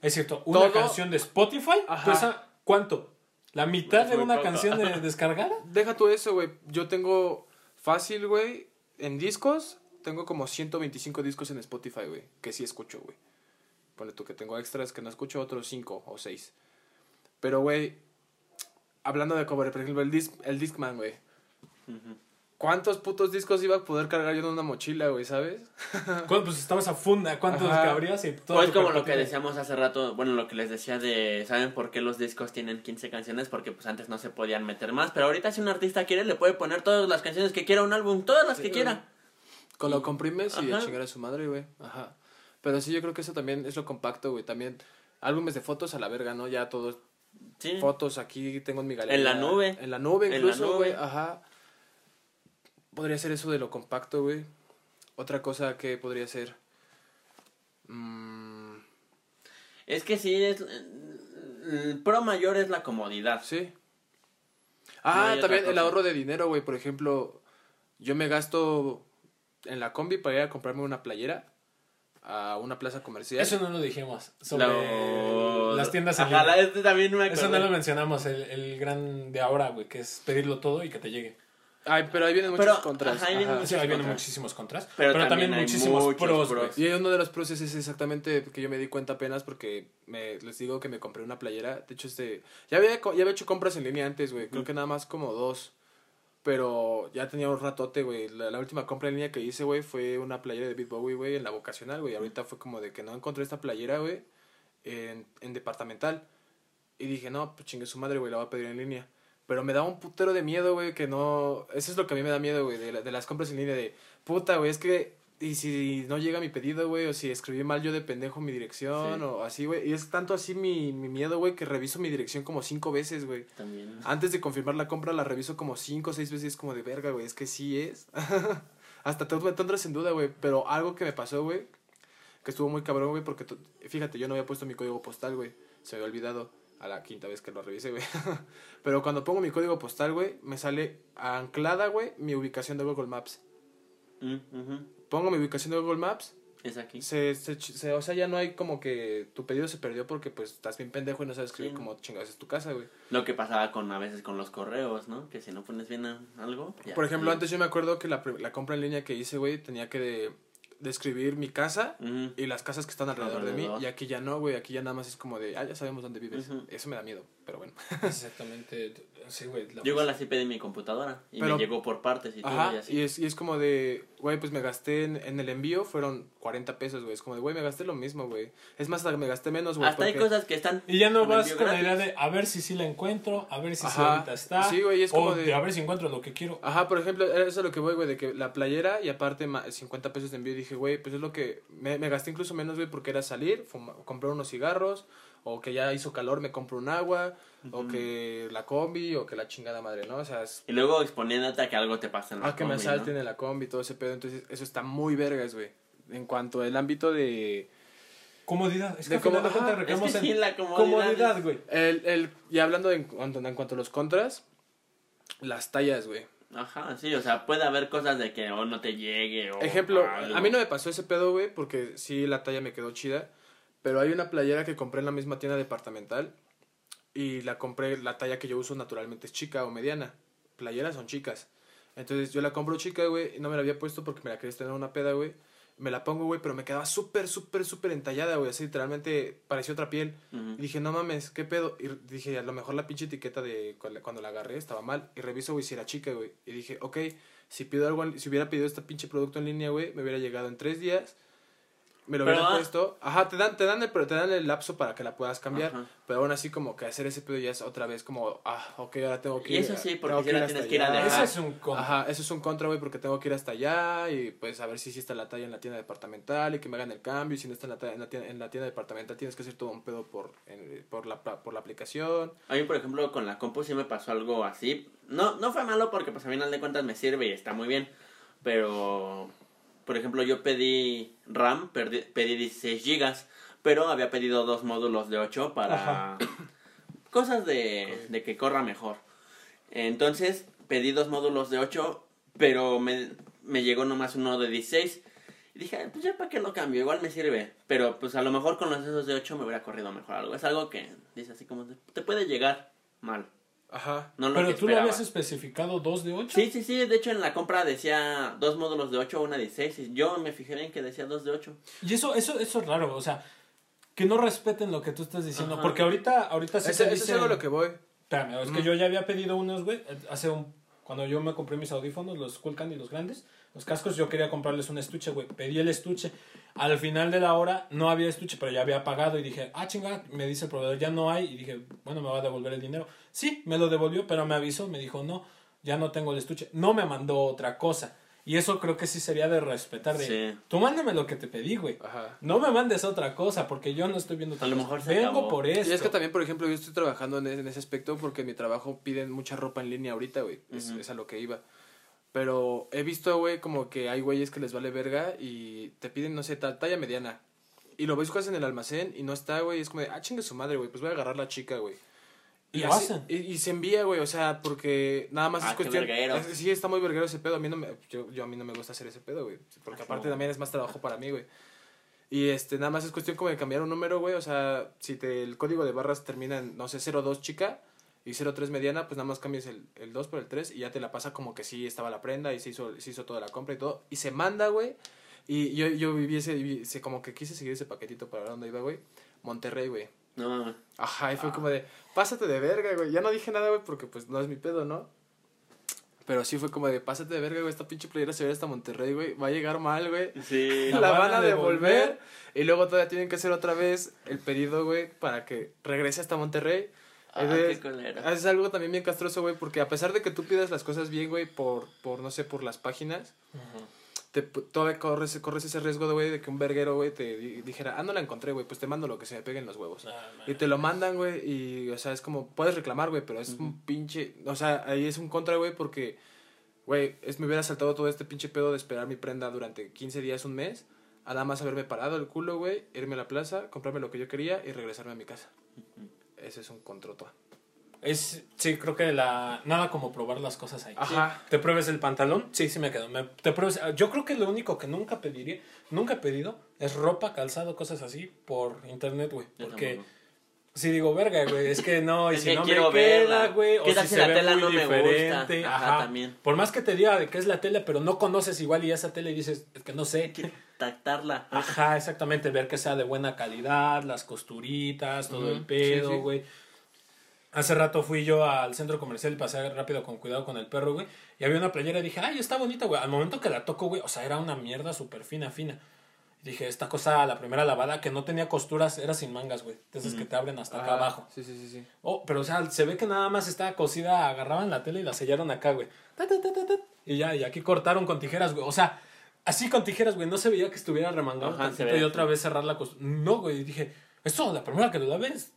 Es cierto, una Todo- canción de Spotify Ajá. pesa ¿cuánto? ¿La mitad de una canción de descargada? Deja tú eso, güey. Yo tengo fácil, güey, en discos. Tengo como 125 discos en Spotify, güey. Que sí escucho, güey. Ponle tú que tengo extras que no escucho, otros 5 o 6. Pero, güey, hablando de cover, por ejemplo, el, disc, el Discman, güey. Ujú. ¿Cuántos putos discos iba a poder cargar yo en una mochila, güey, sabes? ¿Cuánto- Pues estabas a funda, ¿cuántos Ajá. cabrías? Y todo Pues tu como lo que tiene- decíamos hace rato, bueno, lo que les decía de, ¿saben por qué los discos tienen 15 canciones? Porque pues antes no se podían meter más, pero ahorita si un artista quiere le puede poner todas las canciones que quiera a un álbum, todas las Sí, que güey. quiera. Con lo comprimes y a Ajá. chingar a su madre, güey. Ajá. Pero sí, yo creo que eso también es lo compacto, güey. También álbumes de fotos a la verga, ¿no? Ya todos Sí. fotos aquí tengo en mi galería. En la nube. En la nube En la incluso, nube. güey. Ajá. Podría ser eso de lo compacto, güey. Otra cosa que podría ser... mm, Es que sí, es, el pro mayor es la comodidad. sí. Ah, también el ahorro de dinero, güey. Por ejemplo, yo me gasto en la combi para ir a comprarme una playera a una plaza comercial. Eso no lo dijimos. Sobre las tiendas en Ajá, línea. la- este también me Eso no lo mencionamos, el, el gran de ahora, güey, que es pedirlo todo y que te llegue. Ay, pero ahí vienen muchos Pero, contras. ajá, ahí vienen Ajá. Sí, ahí vienen contras. muchísimos contras, Pero pero, también, también hay muchísimos muchos pros, pros. güey. Y uno de los pros es exactamente que yo me di cuenta apenas porque me, les digo que me compré una playera. De hecho, este, ya había, co- ya había hecho compras en línea antes, güey. Creo que nada más como dos. Pero ya tenía un ratote, güey. La, la última compra en línea que hice, güey, fue una playera de Big Bowie, güey, en la vocacional, güey. Ahorita fue como de que no encontré esta playera, güey, en, en departamental. Y dije, no, pues chingue su madre, güey, la voy a pedir en línea. Pero me da un putero de miedo, güey, que no... Eso es lo que a mí me da miedo, güey, de, la- de las compras en línea, de... Puta, güey, es que... Y si no llega mi pedido, güey, o si escribí mal yo de pendejo mi dirección, Sí. o así, güey. Y es tanto así mi, mi miedo, güey, que reviso mi dirección como cinco veces, güey. También. Antes de confirmar la compra, la reviso como cinco o seis veces, como de verga, güey, es que sí es. Hasta te, te entras en duda, güey. Pero algo que me pasó, güey, que estuvo muy cabrón, güey, porque, fíjate, yo no había puesto mi código postal, güey. Se había olvidado a la quinta vez que lo revisé, güey. Pero cuando pongo mi código postal, güey, me sale anclada, güey, mi ubicación de Google Maps. Mm. Pongo mi ubicación de Google Maps, Es aquí. se, se, se- o sea, ya no hay como que tu pedido se perdió porque, pues, estás bien pendejo y no sabes escribir Sí. cómo chingados es tu casa, güey. Lo que pasaba con a veces con los correos, ¿no? Que si no pones bien algo. ya. Por ejemplo, antes yo me acuerdo que la, la compra en línea que hice, güey, tenía que de- describir mi casa y las casas que están alrededor, de mí. Y aquí ya no, güey, aquí ya nada más es como de, ah, ya sabemos dónde vives. Eso me da miedo, pero bueno. Exactamente. Sí, güey. la- Yo igual así pedí mi computadora y Pero- me llegó por partes y todo Ajá, y así. y es, y es como de, güey, pues me gasté en, en el envío, fueron 40 pesos, güey. Es como de, güey, me gasté lo mismo, güey. Es más, hasta que me gasté menos, güey. Hasta hay porque- cosas que están. Y ya no con vas con la idea de a ver si sí la encuentro, a ver si sí ahorita está. Sí, güey, es como o de- a ver si encuentro lo que quiero. Ajá, por ejemplo, eso es a lo que voy, güey, de que la playera y aparte ma- 50 pesos de envío. Dije, güey, pues es lo que me, me gasté incluso menos, güey, porque era salir, fuma- comprar unos cigarros, o que ya hizo calor, me compro un agua, o que la combi, o que la chingada madre, ¿no? O sea, es, Y luego exponiéndote a que algo te pase en la ah, que me ¿no? en la combi, todo ese pedo. Entonces, eso está muy vergas, güey. En cuanto al ámbito de... Comodidad. Es que De de cuentas ajá, Es que en sí, la comodidad. comodidad, güey. El, el, y hablando de en cuanto, en cuanto a los contras, las tallas, güey. Ajá, sí, o sea, puede haber cosas de que o no te llegue o. Ejemplo, algo. a mí no me pasó ese pedo, güey, porque sí la talla me quedó chida. Pero hay una playera que compré en la misma tienda departamental. Y la compré, la talla que yo uso naturalmente es chica o mediana. Playeras son chicas. Entonces yo la compro chica, güey, y no me la había puesto porque me la quería tener una peda, güey. Me la pongo, güey, pero me quedaba súper, súper, súper entallada, güey. Así literalmente parecía otra piel. Y dije, no mames, ¿qué pedo? Y dije, a lo mejor la pinche etiqueta de cuando la agarré estaba mal. Y reviso, güey, si era chica, güey. Y dije, ok, si pido algo, si hubiera pedido este pinche producto en línea, güey, me hubiera llegado en tres días. Me lo hubiera ah. puesto. Ajá, te dan, te dan el, pero te dan el lapso para que la puedas cambiar. Ajá. Pero aún así, como que hacer ese pedo ya es otra vez como, ah, ok, ahora tengo que Y ir. eso sí, porque si la tienes que ir a allá. dejar. Ese es un con. Ajá, eso es un contra, güey, porque tengo que ir hasta allá y pues a ver si sí está la talla en la tienda departamental y que me hagan el cambio. Y si no está en la, talla- en la, tienda, en la tienda departamental, tienes que hacer todo un pedo por, en- por, la, por la aplicación. A mí, por ejemplo, con la compu sí me pasó algo así. No, no fue malo porque, pues, a final de cuentas me sirve y está muy bien. Pero, por ejemplo, yo pedí RAM, perdí- pedí 16 gigas, pero había pedido dos módulos de 8 para cosas de, de que corra mejor. Entonces, pedí dos módulos de 8, pero me, me llegó nomás uno de 16. Y dije, "Ah, pues ya para qué lo cambio, igual me sirve. Pero pues a lo mejor con los esos de 8 me hubiera corrido mejor algo. Es algo que dice así como, te puede llegar mal. Ajá. No lo Pero que tú lo esperaba. habías especificado dos de ocho. Sí, sí, sí. De hecho, en la compra decía dos módulos de 8 o una de 16. Y yo me fijé bien que decía dos de 8. Y eso, eso, eso es raro, o sea, que no respeten lo que tú estás diciendo. Ajá. Porque ahorita, ahorita sí Ese, te ese es algo lo que voy. Espérame, es que yo ya había pedido unos, güey, hace un... Cuando yo me compré mis audífonos, los Cool Candy, los grandes, los cascos, yo quería comprarles un estuche, güey. Pedí el estuche. Al final de la hora no había estuche, pero ya había pagado y dije, ah, chinga, me dice el proveedor, ya no hay. Y dije, bueno, me va a devolver el dinero. Sí, me lo devolvió, pero me avisó, me dijo, no, ya no tengo el estuche. No me mandó otra cosa. Y eso creo que sí sería de respetar. De, Sí. Tú mándame lo que te pedí, güey. Ajá. No me mandes otra cosa, porque yo no estoy viendo A lo cosa. mejor se Vengo acabó. por Y esto. es que también, por ejemplo, yo estoy trabajando en ese, en ese aspecto porque en mi trabajo piden mucha ropa en línea ahorita, güey. Es, a lo que iba. Pero he visto, güey, como que hay güeyes que les vale verga y te piden, no sé, ta- talla mediana. Y lo buscas en el almacén y no está, güey. Es como de, ah, chingue su madre, güey. Pues voy a agarrar la chica, güey. Y lo así- hacen. Y, y se envía, güey. O sea, porque nada más Ah, es cuestión. es- sí, está muy verguero ese pedo. A mí no me, yo, yo a mí no me gusta hacer ese pedo, güey. Porque Ah, aparte no. también es más trabajo para mí, güey. Y este, nada más es cuestión como de cambiar un número, güey. O sea, si te, el código de barras termina en, no sé, 02 chica y 03 mediana, pues nada más cambias el, el 2 por el 3 y ya te la pasa como que sí estaba la prenda y se hizo, se hizo toda la compra y todo. Y se manda, güey. Y yo, yo viví ese, viví ese- como que quise seguir ese paquetito para ver dónde iba, güey. Monterrey, güey. No mames. Ajá, y fue como de, pásate de verga, güey. Ya no dije nada, güey, porque pues no es mi pedo, ¿no? Pero sí fue como de, pásate de verga, güey. Esta pinche playera se ve hasta Monterrey, güey. Va a llegar mal, güey. Sí. La, La van a devolver. devolver. Y luego todavía tienen que hacer otra vez el pedido, güey, para que regrese hasta Monterrey. Ah, es algo también bien castroso, güey, porque a pesar de que tú pidas las cosas bien, güey, por, por, no sé, por las páginas, Ujú. Te, todavía corres, corres ese riesgo, güey, de que un verguero, güey, te di- dijera, ah, no la encontré, güey, pues te mando lo que se me peguen los huevos. Ah. Y te lo mandan, güey, y, o sea, es como, puedes reclamar, güey, pero es un pinche, o sea, ahí es un contra, güey, porque, güey, es, me hubiera saltado todo este pinche pedo de esperar mi prenda durante 15 días, un mes, a nada más haberme parado el culo, güey, irme a la plaza, comprarme lo que yo quería y regresarme a mi casa. Ese es un controto. Es, sí, creo que la nada como probar las cosas ahí. Ajá. ¿Te pruebes el pantalón? Sí, sí me quedo. Me- te pruebes, yo creo que lo único que nunca pediría, nunca he pedido, es ropa, calzado, cosas así por internet, güey. Porque si digo, verga, güey, es que no, y Es si que no me queda, güey, o ¿Qué tal si se la ve tela muy no me gusta? Ajá, Ajá, también. Por más que te diga de qué es la tela, pero no conoces igual y esa tela y dices, es que no sé. Tactarla. Ajá, exactamente, ver que sea de buena calidad, las costuritas, todo el pedo, sí, sí. Hace rato fui yo al centro comercial y pasé rápido con cuidado con el perro, güey. Y había una playera y dije, ay, está bonita, güey. Al momento que la toco, güey, o sea, era una mierda súper fina, fina. Y dije, esta cosa, la primera lavada, que no tenía costuras, era sin mangas, güey. Entonces que te abren hasta acá Ah, abajo. Sí, sí, sí, sí. Oh, pero o sea, se ve que nada más estaba cosida, agarraban la tela y la sellaron acá, güey. Y ya, y aquí cortaron con tijeras, güey. O sea, así con tijeras, güey. No se veía que estuviera remangado Ajá, se y otra vez cerrar la costura. No, güey. Y dije, esto, la primera que lo laves,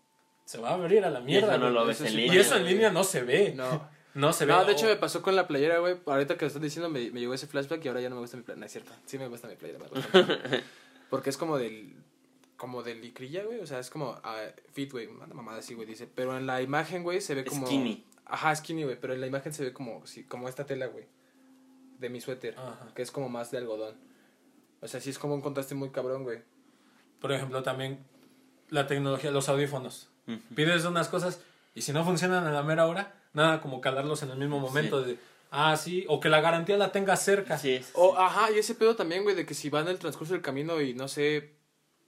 se va a abrir a la mierda. eso no güey. lo ves eso en sí. línea. Y eso en línea no se ve. No. No se ve. No, de hecho Oh, me pasó con la playera, güey. Ahorita que lo estás diciendo me, me llegó ese flashback y ahora ya no me gusta mi playera. No es cierto. Sí me gusta mi playera. me gusta. Porque es como del... Como de licrilla, güey. O sea, es como ah, fit, güey. Una mamada así, güey. Dice. Pero en la imagen, güey, se ve como... Skinny. Ajá, skinny, güey. Pero en la imagen se ve como, sí, como esta tela, güey. De mi suéter. Ajá. Que es como más de algodón. O sea, sí es como un contraste muy cabrón, güey. Por ejemplo, también la tecnología, los audífonos. Pides unas cosas y si no funcionan a la mera hora, nada como calarlos en el mismo momento. De, ah, sí, o que la garantía la tengas cerca. Sí, es- O, ajá, y ese pedo también, güey, de que si va en el transcurso del camino y no sé,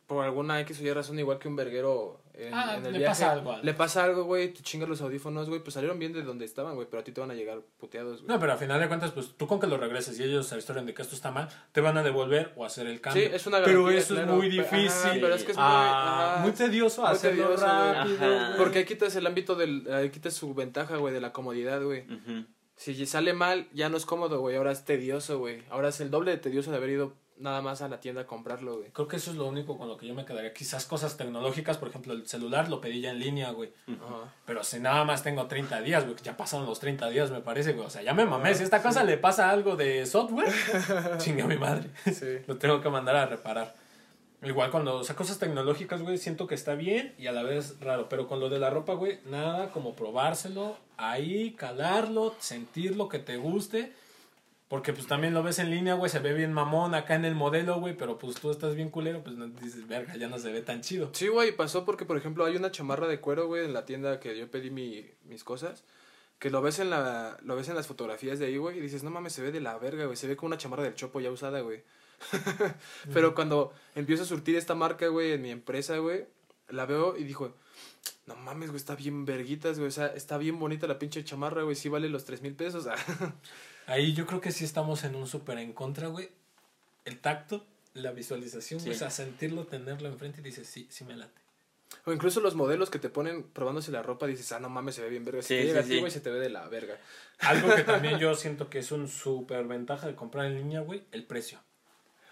por alguna X o Y razón, igual que un verguero en, Ah, en el le viaje, pasa algo, le pasa algo, güey, te chingas los audífonos, güey, pues salieron bien de donde estaban, güey, pero a ti te van a llegar puteados, güey. No, pero al final de cuentas, pues tú con que lo regreses y ellos se historian de que esto está mal, te van a devolver o hacer el Sí, cambio. es una Pero garantía, eso claro, es muy pero- ajá, difícil. pero es que es muy, Ah, ajá, muy tedioso muy hacerlo tedioso, rápido. Ajá. Porque ahí quitas el ámbito del, ahí quitas su ventaja, güey, de la comodidad, güey. Si sale mal, ya no es cómodo, güey, ahora es tedioso, güey. Ahora es el doble de tedioso de haber ido nada más a la tienda a comprarlo, güey. Creo que eso es lo único con lo que yo me quedaría. Quizás cosas tecnológicas, por ejemplo, el celular lo pedí ya en línea, güey. Ajá. Pero si nada más tengo 30 días, güey, que ya pasaron los 30 días, me parece, güey. O sea, ya me mamé. Si esta cosa le pasa algo de software, chinga mi madre. Sí. Lo tengo que mandar a reparar. Igual cuando, o sea, cosas tecnológicas, güey, siento que está bien y a la vez raro. Pero con lo de la ropa, güey, nada como probárselo, ahí, calarlo, sentir lo que te guste. Porque pues también lo ves en línea, güey, se ve bien mamón acá en el modelo, güey, pero pues tú estás bien culero, pues no dices, verga, ya no se ve tan chido. Sí, güey, pasó porque, por ejemplo, hay una chamarra de cuero, güey, en la tienda que yo pedí mi, mis cosas. Que lo ves en la lo ves en las fotografías de ahí, güey, y dices, no mames, se ve de la verga, güey. Se ve como una chamarra del chopo ya usada, güey. Pero cuando empiezo a surtir esta marca, güey, en mi empresa, güey, la veo y dijo, no mames, güey, está bien verguitas, güey. O sea, está bien bonita la pinche chamarra, güey. Sí vale los tres mil pesos. Ahí yo creo que sí estamos en un súper en contra, güey. El tacto, la visualización, güey, Sí. o sea, sentirlo, tenerlo enfrente y dices, sí, sí me late. o incluso los modelos que te ponen probándose la ropa, dices, ah, no mames, se ve bien verga. Si Sí, te sí, sí. güey, se te ve de la verga. Algo que también yo siento que es un súper ventaja de comprar en línea, güey, el precio.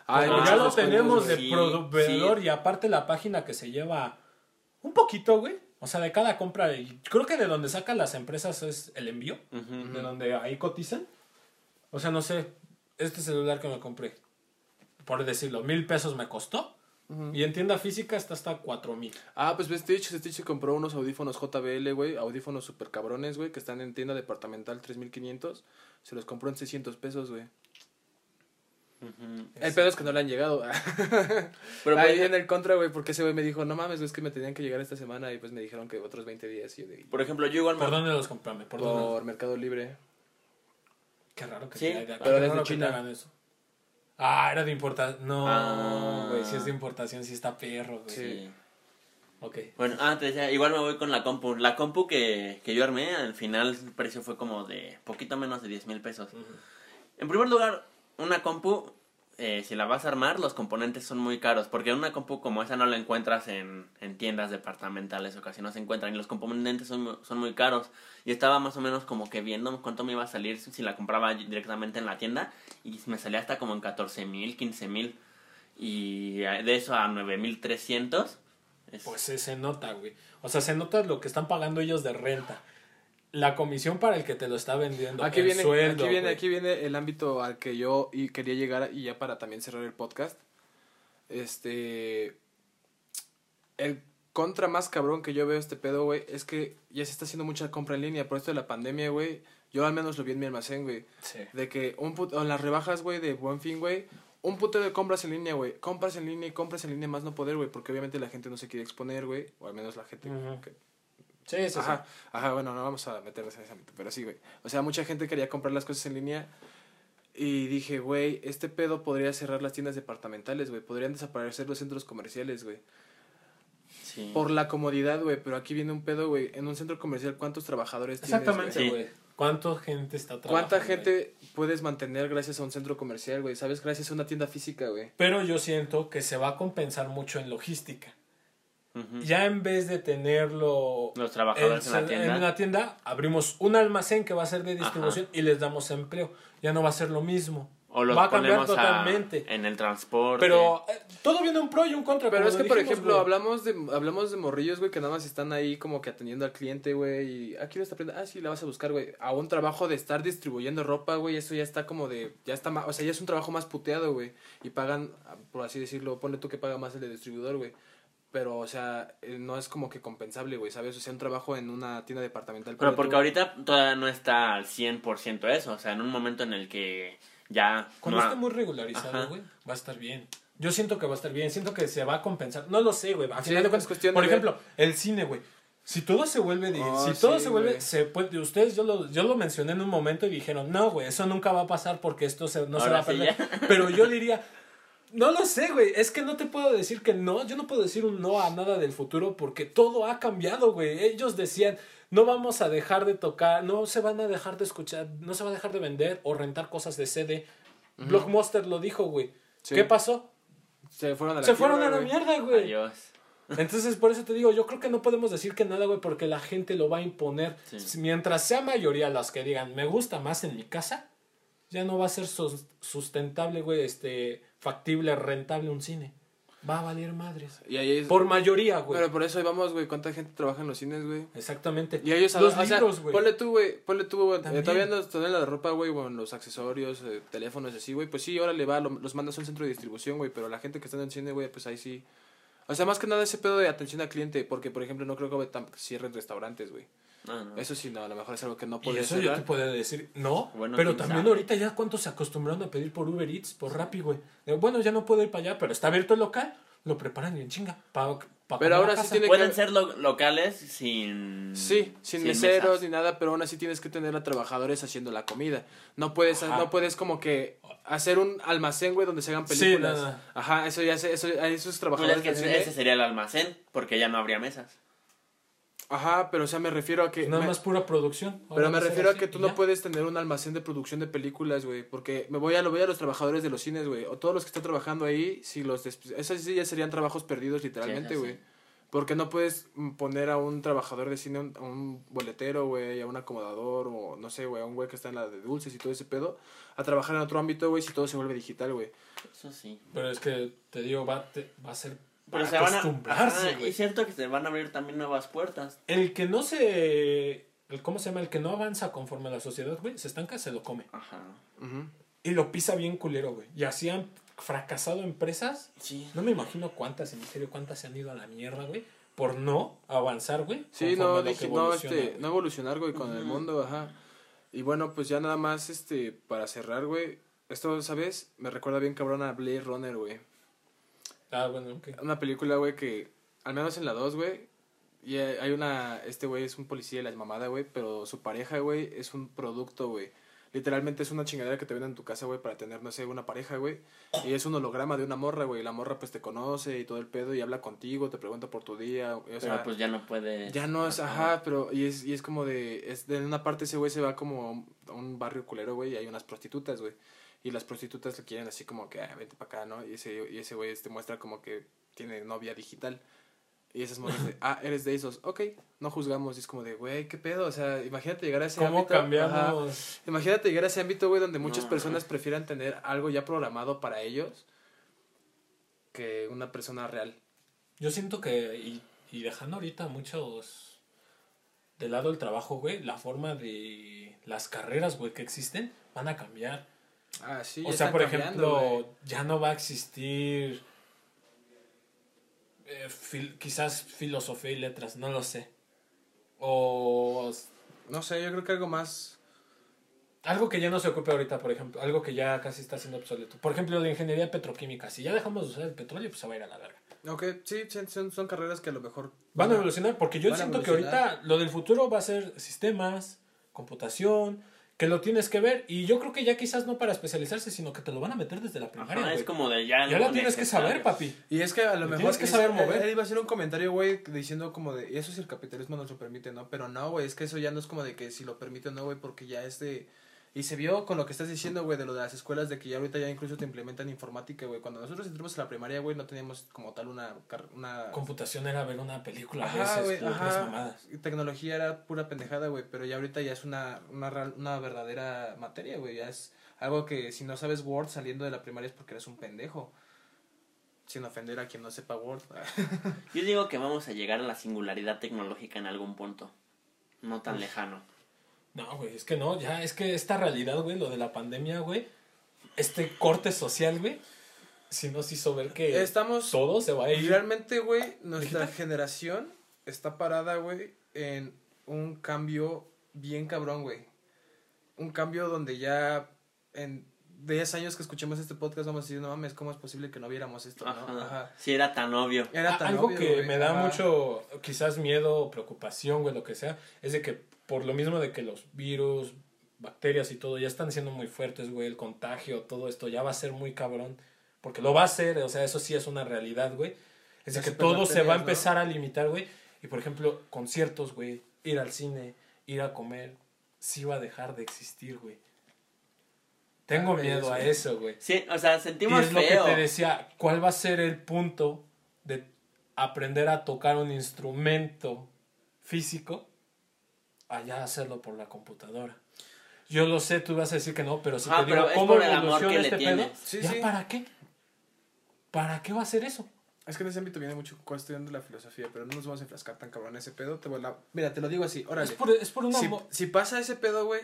Ah, ya lo tenemos de sí, proveedor sí. y aparte la página que se lleva un poquito, güey. O sea, de cada compra, y creo que de donde sacan las empresas es el envío, de donde ahí cotizan. O sea, no sé, este celular que me compré, por decirlo, mil pesos me costó. Y en tienda física está hasta cuatro mil. Ah, pues ves, Stitch, Stitch se compró unos audífonos JBL, güey, audífonos super cabrones, güey, que están en tienda departamental 3500. Se los compró en 600 pesos, güey. Ujú. El pedo es que no le han llegado. Pero Ahí por, en el contra, güey, porque ese güey me dijo, no mames, es que me tenían que llegar esta semana y pues me dijeron que otros 20 días. Y yo de, por ejemplo, yo igual me... ¿Por dónde los comprame? ¿Por dónde? por Mercado Libre. Qué raro que Sí, haga- pero desde te China. hagan eso. Ah, era de importación. No, Ah. güey, si es de importación, sí está perro, güey. Sí. Ok. Bueno, ah, te decía, igual me voy con la compu. La compu que, que yo armé, al final el precio fue como de poquito menos de 10 mil pesos. En primer lugar, una compu, eh, si la vas a armar, los componentes son muy caros. Porque una compu como esa no la encuentras en, en tiendas departamentales o casi no se encuentran. Y los componentes son, son muy caros. Y estaba más o menos como que viendo cuánto me iba a salir si la compraba directamente en la tienda. Y me salía hasta como en 14 mil, 15 mil. Y de eso a 9 mil 300. Pues se nota, güey. O sea, se nota lo que están pagando ellos de renta. La comisión para el que te lo está vendiendo. Aquí el viene, sueldo, aquí, viene, aquí viene el ámbito al que yo y quería llegar y ya para también cerrar el podcast. Este. El contra más cabrón que yo veo este pedo, güey, es que ya se está haciendo mucha compra en línea. Por esto de la pandemia, güey. Yo al menos lo vi en mi almacén, güey. Sí. De que un puto, en las rebajas, güey, de buen fin, güey. Un puto de compras en línea, güey. Compras en línea y compras en línea más no poder, güey. Porque obviamente la gente no se quiere exponer, güey. O al menos la gente que Sí, sí, sí. Ajá, ajá, bueno, no vamos a meternos en ese ámbito, pero sí, güey. O sea, mucha gente quería comprar las cosas en línea y dije, güey, este pedo podría cerrar las tiendas departamentales, güey. Podrían desaparecer los centros comerciales, güey. Sí. por la comodidad, güey. Pero aquí viene un pedo, güey. En un centro comercial, ¿cuántos trabajadores tienes? Exactamente, Sí. güey. ¿Cuánta gente está trabajando? ¿Cuánta güey? gente puedes mantener gracias a un centro comercial, güey? ¿Sabes? Gracias a una tienda física, güey. Pero yo siento que se va a compensar mucho en logística. Ya en vez de tenerlo Los trabajadores en la tienda. abrimos un almacén que va a ser de distribución y les damos empleo. Ya no va a ser lo mismo. O los va a cambiar ponemos a- totalmente. en el transporte. Pero eh, todo viene un pro y un contra. Pero es que, por ejemplo, güey. hablamos de hablamos de morrillos, güey, que nada más están ahí como que atendiendo al cliente, güey. Y aquí no está aprendiendo. Ah, sí, la vas a buscar, güey. A un trabajo de estar distribuyendo ropa, güey. Eso ya está como de. Ya está más. O sea, ya es un trabajo más puteado, güey. Y pagan, por así decirlo, ponle tú que paga más el de distribuidor, güey. Pero, o sea, eh, no es como que compensable, güey, ¿sabes? O sea, un trabajo en una tienda departamental. Pero porque tú- ahorita todavía no está al 100% eso. O sea, en un momento en el que ya... Cuando no- esté muy regularizado, güey, va a estar bien. Yo siento que va a estar bien. Siento que se va a compensar. No lo sé, güey. A Sí, final de es cuentas, cuestión de por ver. ejemplo, el cine, güey. Si todo se vuelve, de- Oh, si todo sí, se vuelve, se puede, ustedes, yo lo, yo lo mencioné en un momento y dijeron, no, güey, eso nunca va a pasar porque esto se, no se va a perder. Pero yo diría, no lo sé, güey, es que no te puedo decir que no, yo no puedo decir un no a nada del futuro porque todo ha cambiado, güey. Ellos decían, no vamos a dejar de tocar, no se van a dejar de escuchar, no se va a dejar de vender o rentar cosas de CD. Blockbuster lo dijo, güey. Sí. ¿Qué pasó? Se fueron a la Se fueron a la güey. mierda, güey. Adiós. Entonces, por eso te digo, yo creo que no podemos decir que nada, güey, porque la gente lo va a imponer. Sí. Mientras sea mayoría las que digan, me gusta más en mi casa, ya no va a ser sus- sustentable, güey, este, factible, rentable un cine. Va a valer madres. Y ahí es... Por mayoría, güey. Pero por eso ahí vamos, güey. ¿Cuánta gente trabaja en los cines, güey? Exactamente. Y ellos Los o sea, libros, güey. Ponle tú, güey. Ponle tú, güey. eh, todavía no en la ropa, güey, o en los accesorios, eh, teléfonos, así, güey. Pues sí, ahora le va, lo- los mandas a un centro de distribución, güey. Pero la gente que está en el cine, güey, pues ahí sí. O sea, más que nada ese pedo de atención al cliente. Porque, por ejemplo, no creo que cierren restaurantes, güey. No, no. Eso sí, no, a lo mejor es algo que no Y podría eso yo te puedo decir, no, Bueno, pero también sabe. ahorita ya cuántos se acostumbraron a pedir por Uber Eats, por Rappi, güey. Eh, Bueno, ya no puedo ir para allá, pero está abierto el local, lo preparan y en chinga. Pa, pa Pero ahora sí tiene Pueden que- ser lo- locales sin... Sí, sin, meseros mesas. ni nada, pero aún así tienes que tener a trabajadores haciendo la comida. No puedes, Ajá. no puedes como que hacer un almacén, güey, donde se hagan Sí, películas. nada. Ajá, eso ya se, eso, a esos Pues trabajadores. es que ese sería el almacén, porque ya no habría mesas. Ajá, pero o sea, me refiero a que. Nada me- más pura producción. pero me refiero a que tú no puedes tener un almacén de producción de películas, güey. Porque me voy a lo voy a los trabajadores de los cines, güey. O todos los que están trabajando ahí, si los des- esos sí ya serían trabajos perdidos, literalmente, güey. sí. Porque no puedes poner a un trabajador de cine, a un boletero, güey, a un acomodador, o no sé, güey, a un güey que está en la de dulces y todo ese pedo, a trabajar en otro ámbito, güey, si todo se vuelve digital, güey. Eso sí. Pero es que te digo, va, te- va a ser Pero se van a... acostumbrarse, Ajá, y siento que se van a abrir también nuevas puertas. El que no se. El, ¿Cómo se llama? El que no avanza conforme a la sociedad, güey, se estanca, se lo come. Ajá. Y lo pisa bien culero, güey. Y así han fracasado empresas. Sí. No me imagino cuántas, en serio, cuántas se han ido a la mierda, güey. Por no avanzar, güey. Sí, no, dije, no, este, güey. no evolucionar, güey, con el mundo, ajá. Y bueno, pues ya nada más, este, para cerrar, güey, esto, ¿sabes? Me recuerda bien cabrón a Blade Runner, güey. Ah, bueno, ok. Una película, güey, que, al menos en la 2, güey, y hay una, este güey es un policía de la mamada, güey, pero su pareja, güey, es un producto, güey. Literalmente es una chingadera que te venden en tu casa, güey, para tener, no sé, una pareja, güey. Y es un holograma de una morra, güey. y La morra, pues, te conoce y todo el pedo y habla contigo, te pregunta por tu día. O sea, Pero pues ya no puede... ya no es, ajá, pero y es, y es como de, es de una parte ese güey se va como a un barrio culero, güey, y hay unas prostitutas, güey. Y las prostitutas le quieren así como que, ah, vente para acá, ¿no? Y ese, y ese güey te muestra como que tiene novia digital. Y esas morras de, ah, eres de esos, ok, no juzgamos. Y es como de, güey, ¿qué pedo? O sea, imagínate llegar a ese ¿Cómo ámbito. ajá. cambiamos? Imagínate llegar a ese ámbito, güey, donde muchas No. personas prefieran tener algo ya programado para ellos que una persona real. Yo siento que, y, y dejando ahorita muchos de lado el trabajo, güey, la forma de las carreras, güey, que existen, van a cambiar. Ah, sí, o sea, por ejemplo, ya no va a existir eh, fil- quizás filosofía y letras, no lo sé. O No sé, yo creo que algo más... algo que ya no se ocupe ahorita, por ejemplo, algo que ya casi está siendo obsoleto. Por ejemplo, la ingeniería petroquímica. Si ya dejamos de usar el petróleo, pues se va a ir a la verga. Ok, sí, son, son carreras que a lo mejor... Van a evolucionar porque yo Van siento que ahorita lo del futuro va a ser sistemas, computación, que lo tienes que ver. Y yo creo que ya quizás no para especializarse, sino que te lo van a meter desde la primaria. Ajá, es como de ya. ya no la tienes que saber, papi. Y es que a lo mejor. tienes que es- saber mover. Él iba a hacer un comentario, güey, diciendo como de. Y eso si el capitalismo nos lo permite, ¿no? Pero no, güey, es que eso ya no es como de que si lo permite o no, güey, porque ya es de. Y se vio con lo que estás diciendo, güey, de lo de las escuelas, de que ya ahorita ya incluso te implementan informática, güey. Cuando nosotros entramos a la primaria, güey, no teníamos como tal una. car- una Computación era ver una película a Ajá, veces, mamadas. Y Tecnología era pura pendejada, güey, pero ya ahorita ya es una, una, real- una verdadera materia, güey. Ya es algo que si no sabes Word saliendo de la primaria es porque eres un pendejo. Sin ofender a quien no sepa Word. Yo digo que vamos a llegar a la singularidad tecnológica en algún punto. No tan lejano. No, güey, es que no, ya, es que esta realidad, güey, lo de la pandemia, güey, este corte social, güey, sí nos hizo ver que Estamos todo se va a Y ir. realmente, güey, nuestra ¿Digital? generación está parada, güey, en un cambio bien cabrón, güey. Un cambio donde ya en 10 años que escuchemos este podcast vamos a decir, no mames, ¿cómo es posible que no viéramos esto? Ajá. ¿no? Ajá. Si era tan obvio. Era tan Algo obvio, que güey, me da ajá. mucho, quizás miedo o preocupación, güey, lo que sea, es de que por lo mismo de que los virus, bacterias y todo ya están siendo muy fuertes, güey, el contagio, todo esto ya va a ser muy cabrón, porque lo va a ser, o sea, eso sí es una realidad, güey. Es de Las que todo se va a empezar a limitar, güey, y por ejemplo, conciertos, güey, ir al cine, ir a comer, sí va a dejar de existir, güey. Tengo miedo a eso, güey. Sí, o sea, Y sentimos es lo que te decía, ¿cuál va a ser el punto de aprender a tocar un instrumento físico allá hacerlo por la computadora? Yo lo sé, tú vas a decir que no, pero si Ah, te digo pero es cómo por el amor evoluciona este pedo, tienes. Sí, ¿ya sí. para qué? ¿Para qué va a ser eso? Es que en ese ámbito viene mucho cuestión de la filosofía, pero no nos vamos a enfrascar tan cabrón en ese pedo. Te voy a- Mira, te lo digo así, órale. Es por, es por una... si, pasa ese pedo, güey,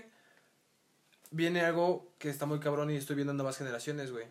viene algo que está muy cabrón y estoy viendo en nuevas generaciones, güey.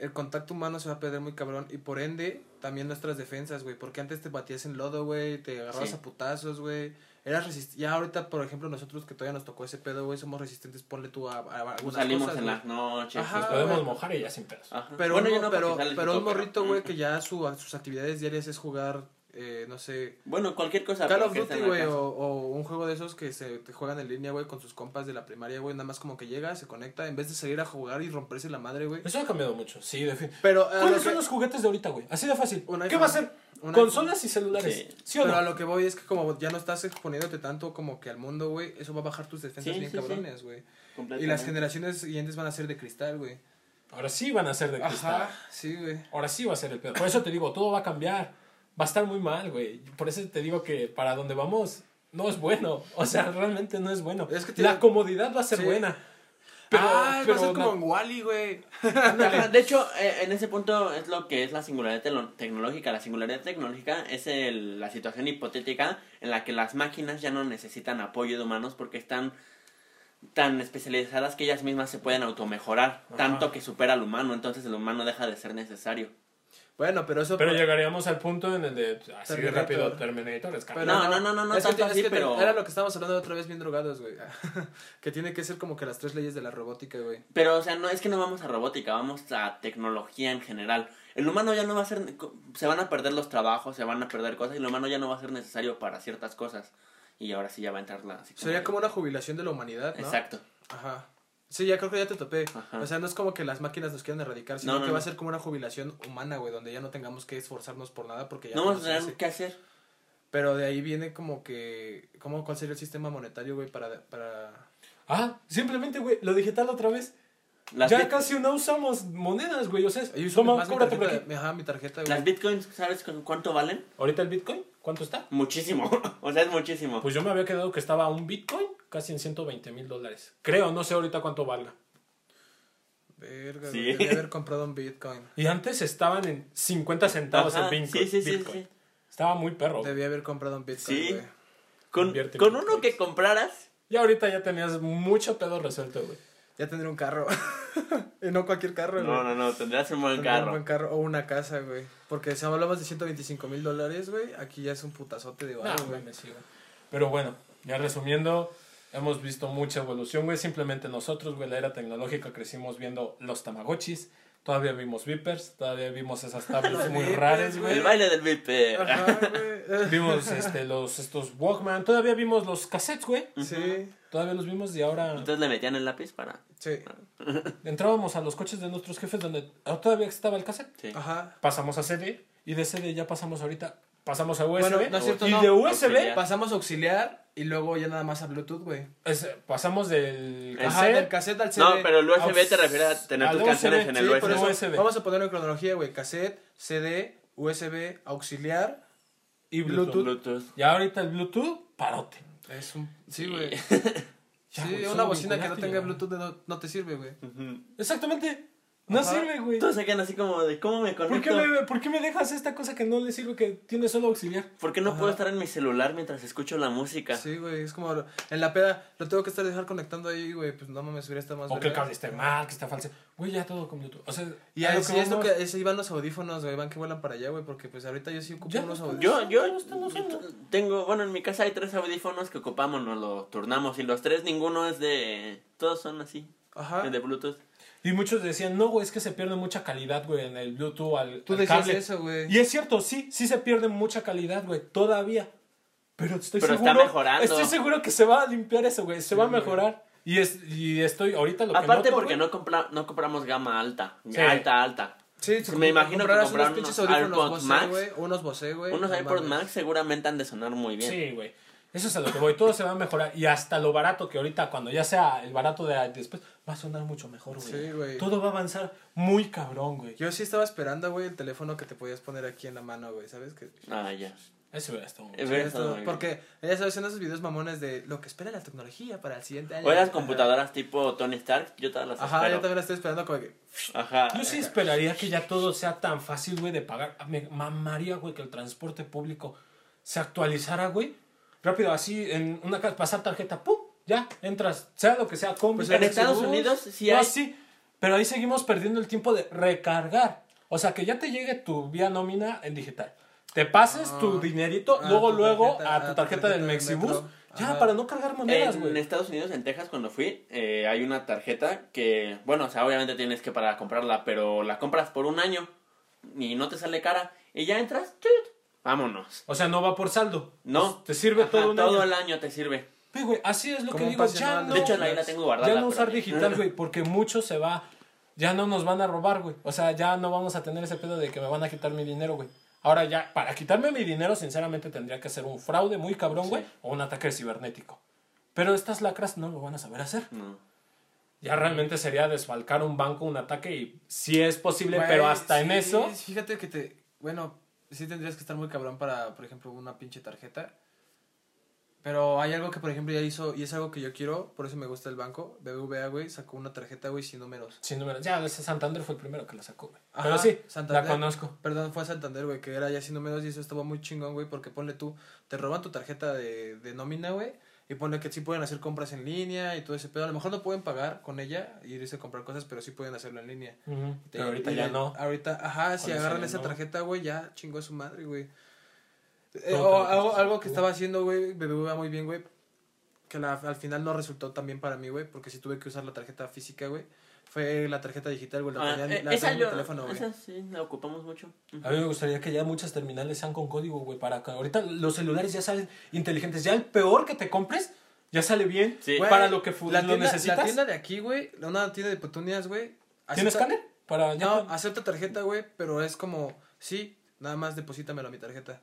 El contacto humano se va a perder muy cabrón y por ende también nuestras defensas, güey. Porque antes te batías en lodo, güey, te agarrabas Sí. a putazos, güey. Eras resist Ya ahorita, por ejemplo, nosotros que todavía nos tocó ese pedo, güey, somos resistentes, ponle tú a, a algunas Pues Salimos cosas, en las noches. Ajá, Nos pues, podemos mojar y ya sin pedos. Ajá. Pero, Bueno, un, yo no pero, pero un morrito, güey, que ya su, sus actividades diarias es jugar, eh, no sé, Bueno, cualquier cosa. Call of Duty, güey, o, o un juego de esos que se te juegan en línea, güey, con sus compas de la primaria, güey, nada más como que llega, se conecta, en vez de salir a jugar y romperse la madre, güey. Eso ha cambiado mucho, sí, de fin. Pero lo ¿Cuáles que- son los juguetes de ahorita, güey? Así de fácil. ¿Qué va a ser? Consolas y celulares. Sí. ¿Sí, o Pero a lo que voy es que como ya no estás exponiéndote tanto como que al mundo, güey, eso va a bajar tus defensas Sí, bien cabrones, güey. Y las generaciones siguientes van a ser de cristal, güey. Ahora sí van a ser de cristal. Ajá, sí, güey. Ahora sí va a ser el peor. Por eso te digo, todo va a cambiar. Va a estar muy mal, güey. Por eso te digo que para donde vamos no es bueno. O sea, realmente no es bueno. Es que La comodidad va a ser Sí. buena. Pero, ah, pero va a ser como en Wally, güey. De hecho, eh, en ese punto es lo que es la singularidad tecnológica. La singularidad tecnológica es el- la situación hipotética en la que las máquinas ya no necesitan apoyo de humanos porque están tan especializadas que ellas mismas se pueden automejorar, tanto que supera al humano, entonces el humano deja de ser necesario. Bueno, pero eso... pero llegaríamos al punto en el de así de Terminator. rápido Terminator. es Pero No, no, no, no, no es que, tanto es así, que te- pero- Era lo que estábamos hablando otra vez bien drogados, güey. que tiene que ser como que las tres leyes de la robótica, güey. Pero, o sea, no es que no vamos a robótica, vamos a tecnología en general. El humano ya no va a ser, se van a perder los trabajos, se van a perder cosas y el humano ya no va a ser necesario para ciertas cosas. Y ahora sí ya va a entrar la... Sería como una jubilación de la humanidad, ¿no? Exacto. Ajá. Sí, ya creo que ya te topé. Ajá. O sea, no es como que las máquinas nos quieran erradicar, sino No, no, que va a ser como una jubilación humana, güey, donde ya no tengamos que esforzarnos por nada porque ya No vamos a tener qué hacer. Pero de ahí viene como que... ¿cómo, ¿Cuál sería el sistema monetario, güey, para... para... Ah, simplemente, güey, lo digital otra vez. Las, ya bit- casi no usamos monedas, güey. O sea, Yo uso toma, cóbrate por tarjeta, aquí. ajá, mi tarjeta, las güey. bitcoins, ¿sabes cu- cuánto valen? Ahorita el Bitcoin, ¿cuánto está? Muchísimo. o sea, es muchísimo. Pues yo me había quedado que estaba un Bitcoin casi en 120 mil dólares. Creo, no sé ahorita cuánto valga. Verga, Sí. güey, debí haber comprado un Bitcoin. Y antes estaban en 50 centavos Ajá, el Bitcoin. sí, sí, sí, Bitcoin. sí. Estaba muy perro. Debí haber comprado un Bitcoin, Sí. güey. Con, uno que compraras, Y ahorita ya tenías mucho pedo resuelto, güey. Ya tendré un carro. y no cualquier carro, güey. no, no, no, tendrías un buen Tendría Un carro. buen carro o una casa, güey. Porque si hablamos de 125 mil dólares, güey, aquí ya es un putazote de barro, güey. Pero bueno, ya resumiendo, Hemos visto mucha evolución, güey. Simplemente nosotros, güey, la era tecnológica crecimos viendo los Tamagotchis. Todavía vimos Vipers, todavía vimos esas tablets muy Vipers, raras, güey. El baile del Viper. Ajá, güey. Vimos este, los, estos Walkman, todavía vimos los cassettes, güey. Sí, Todavía los vimos y ahora Entonces le metían el lápiz para. sí. entrábamos a los coches de nuestros jefes donde ah, todavía estaba el cassette. Sí. Ajá. Pasamos a CD y de CD ya pasamos ahorita, pasamos a USB. Bueno, no es cierto, y no. de USB Auxiliar. Pasamos a auxiliar y luego ya nada más a Bluetooth, güey. pasamos del El Ajá, cassette del cassette al CD. No, pero el USB te refiere a tener tus canciones en Sí, el por USB. eso USB. vamos a ponerlo en cronología, güey. Cassette, CD, USB, auxiliar. y Bluetooth. Bluetooth. Y ahorita el Bluetooth, parote. Es un... Sí, güey. Ya, sí, güey, una bocina que no tenga. Bluetooth no, no te sirve, güey. Exactamente. No Ajá. sirve, güey. Todos se quedan así como de cómo me ¿Por conecto. qué, me, ¿Por qué me dejas esta cosa que no le sirve que tiene solo auxiliar? ¿Por qué no Ajá. puedo estar en mi celular mientras escucho la música? Sí, güey. Es como en la peda, lo tengo que estar dejar conectando ahí, güey. Pues no mames, hubiera estado más. O que el cable esté mal, que está falso. Güey, ya todo con Bluetooth. O sea, Y a lo así es lo que es, ahí van los audífonos, güey. Van que vuelan para allá, güey. Porque pues ahorita yo sí ocupo Ya unos no audífonos. Yo, yo tengo, bueno, en mi casa hay tres audífonos que ocupamos, nos lo turnamos y los tres ninguno es de, todos son así, Ajá. de Bluetooth. Y muchos decían, no, güey, es que se pierde mucha calidad, güey, en el Bluetooth al, Tú al decías cable. eso, güey. Y es cierto, sí, sí se pierde mucha calidad, güey, todavía. Pero estoy Pero está seguro. mejorando. Estoy seguro que se va a limpiar eso, güey. Se Sí, va a mejorar. Y, es, y estoy, ahorita lo que Aparte noto, porque güey, no, compra, no compramos gama alta, Sí. alta, alta. Sí, Me imagino que compraron unos AirPods Bose, Max. güey. Unos Bose, güey. Unos mames. Max seguramente han de sonar muy bien. Sí, güey. Eso es a lo que voy. Todo se va a mejorar. Y hasta lo barato que ahorita, cuando ya sea el barato de después, va a sonar mucho mejor, güey. Sí, güey. Todo va a avanzar muy cabrón, güey. Yo sí estaba esperando, güey, el teléfono que te podías poner aquí en la mano, güey. ¿Sabes? Que... Ah, ya. Eso hubiera estado muy porque ya sabes, en esos videos mamones de lo que espera la tecnología para el siguiente año. O las computadoras tipo Tony Stark, yo todas las Ajá, espero. yo también la estoy esperando como que... Ajá. Yo sí esperaría que ya todo sea tan fácil, güey, de pagar. Me mamaría, güey, que el transporte público se actualizara, güey. Rápido, así, en una casa, pasar tarjeta, ¡pum! Ya, entras, sea lo que sea, combi, Pues en Estados bus, Unidos sí no, hay- sí, pero ahí seguimos perdiendo el tiempo de recargar. O sea, que ya te llegue tu vía nómina en digital. Te pases Ah, tu dinerito, a luego, tu luego tarjeta- a tu tarjeta del del Mexibus. metro. Ya, Ajá. para no cargar monedas, En güey. Estados Unidos, en Texas, cuando fui, eh, hay una tarjeta que, bueno, o sea, obviamente tienes que para comprarla, pero la compras por un año y no te sale cara. Y ya entras, ¡chut! vámonos. O sea, no va por saldo. No. Pues, te sirve Ajá, todo un todo año. el año te sirve. Güey, así es lo que digo. Ya no, De hecho, la ahí la tengo guardada. ya no usar pero- digital, güey, porque mucho se va. Ya no nos van a robar, güey. O sea, ya no vamos a tener ese pedo de que me van a quitar mi dinero, güey. Ahora ya, para quitarme mi dinero, sinceramente tendría que ser un fraude muy cabrón, güey, Sí. o un ataque cibernético. Pero estas lacras no lo van a saber hacer. No. Ya realmente sería desfalcar un banco, un ataque, y sí es posible, Güey, pero hasta en eso. Fíjate que te... Bueno, sí tendrías que estar muy cabrón para, por ejemplo, una pinche tarjeta. Pero hay algo que, por ejemplo, ya hizo, y es algo que yo quiero, por eso me gusta el banco. BBVA, güey, sacó una tarjeta, güey, sin números. Sin números. Ya, ese Santander fue el primero que la sacó, güey. Ajá, Pero sí, Santander. la conozco. Perdón, fue a Santander, güey, que era ya sin números y eso estaba muy chingón, güey, porque ponle tú, te roban tu tarjeta de, de nómina, güey, y ponle que sí pueden hacer compras en línea y todo ese pedo. A lo mejor no pueden pagar con ella y irse a comprar cosas, pero sí pueden hacerlo en línea. Te- Pero ahorita y ya no. Ahorita, ajá, si agarran esa no. tarjeta, güey, ya chingó a su madre, güey. Eh, No, o algo, algo que estaba haciendo, güey, BBVA muy bien, güey, que la- al final no resultó tan bien para mí, güey, porque sí tuve que usar la tarjeta física, güey. Fue la tarjeta digital, güey, la Ah, tenía en- eh, la esa tengo en mi yo, teléfono, güey. esa sí, la ocupamos mucho. A mí me gustaría que ya muchas terminales sean con código, güey, para que ahorita los celulares ya salen inteligentes. Ya el peor que te compres ya sale bien Sí. Güey, para lo que la lo tienda, necesitas. La tienda de aquí, güey, una tienda de petunias, güey. ¿Tienes acepta- escáner? Para ya No, acepta tarjeta, güey, pero es como, sí, nada más deposítamelo a mi tarjeta.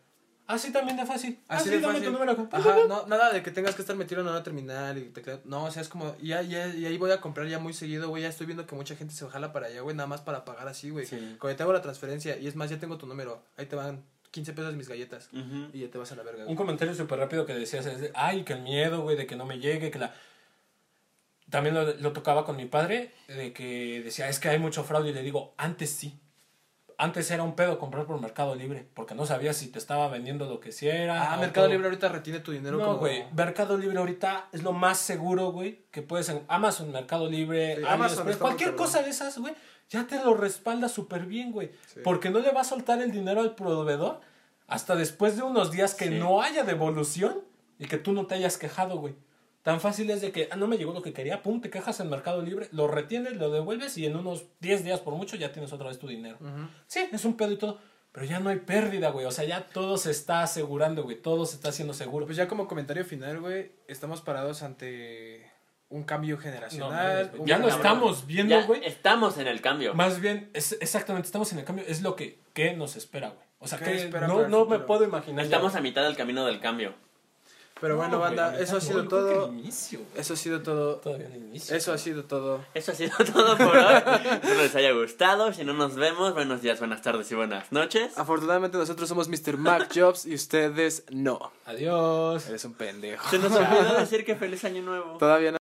Así también de fácil. Así Así de dame fácil. tu número. Ajá, no, nada de que tengas que estar metido en una terminal y te quedas- No, o sea, es como, ya, ya, y ahí voy a comprar ya muy seguido, güey, ya estoy viendo que mucha gente se jala para allá, güey, nada más para pagar así, güey. Sí. Cuando te hago la transferencia, y es más, ya tengo tu número, ahí te van 15 pesos mis galletas, Ujú. y ya te vas a la verga, Un comentario súper rápido que decías es de, ay, que el miedo, güey, de que no me llegue, que la... También lo, lo tocaba con mi padre, de que decía, es que hay mucho fraude, y le digo, antes sí. Antes era un pedo comprar por Mercado Libre, porque no sabías si te estaba vendiendo lo que sí era. Ah, Mercado todo. Libre ahorita retiene tu dinero No, como... güey. Mercado Libre ahorita es lo más seguro, güey, que puedes en Amazon, Mercado Libre, Sí, Amazon cualquier cosa de esas, güey, ya te lo respalda súper bien, güey. Sí. Porque no le va a soltar el dinero al proveedor hasta después de unos días que Sí. no haya devolución y que tú no te hayas quejado, güey. Tan fácil es de que, ah, no me llegó lo que quería, pum, te quejas en Mercado Libre, lo retienes, lo devuelves y en unos 10 días por mucho ya tienes otra vez tu dinero. Sí, es un pedo y todo, pero ya no hay pérdida, güey. O sea, ya todo se está asegurando, güey. Todo se está haciendo seguro. Pues ya como comentario final, güey, estamos parados ante un cambio No, generacional. mames, un ya lo estamos viendo, Ya güey. estamos en el cambio. Más bien, es, exactamente, estamos en el cambio. Es lo que, ¿qué nos espera, güey. O sea, ¿Qué que espera no, no me puedo imaginar. Estamos a mitad del camino del cambio. Pero bueno, No, güey, banda, eso ha sido todo. inicio. Eso ha sido todo. Todavía no inicio. Eso ha sido todo. Eso ha sido todo por hoy. Espero les haya gustado. Si no nos vemos, buenos días, buenas tardes y buenas noches. Afortunadamente nosotros somos Mr. Mac Jobs y ustedes no. Adiós. Eres un pendejo. Se nos olvidó decir que feliz año nuevo. Todavía no.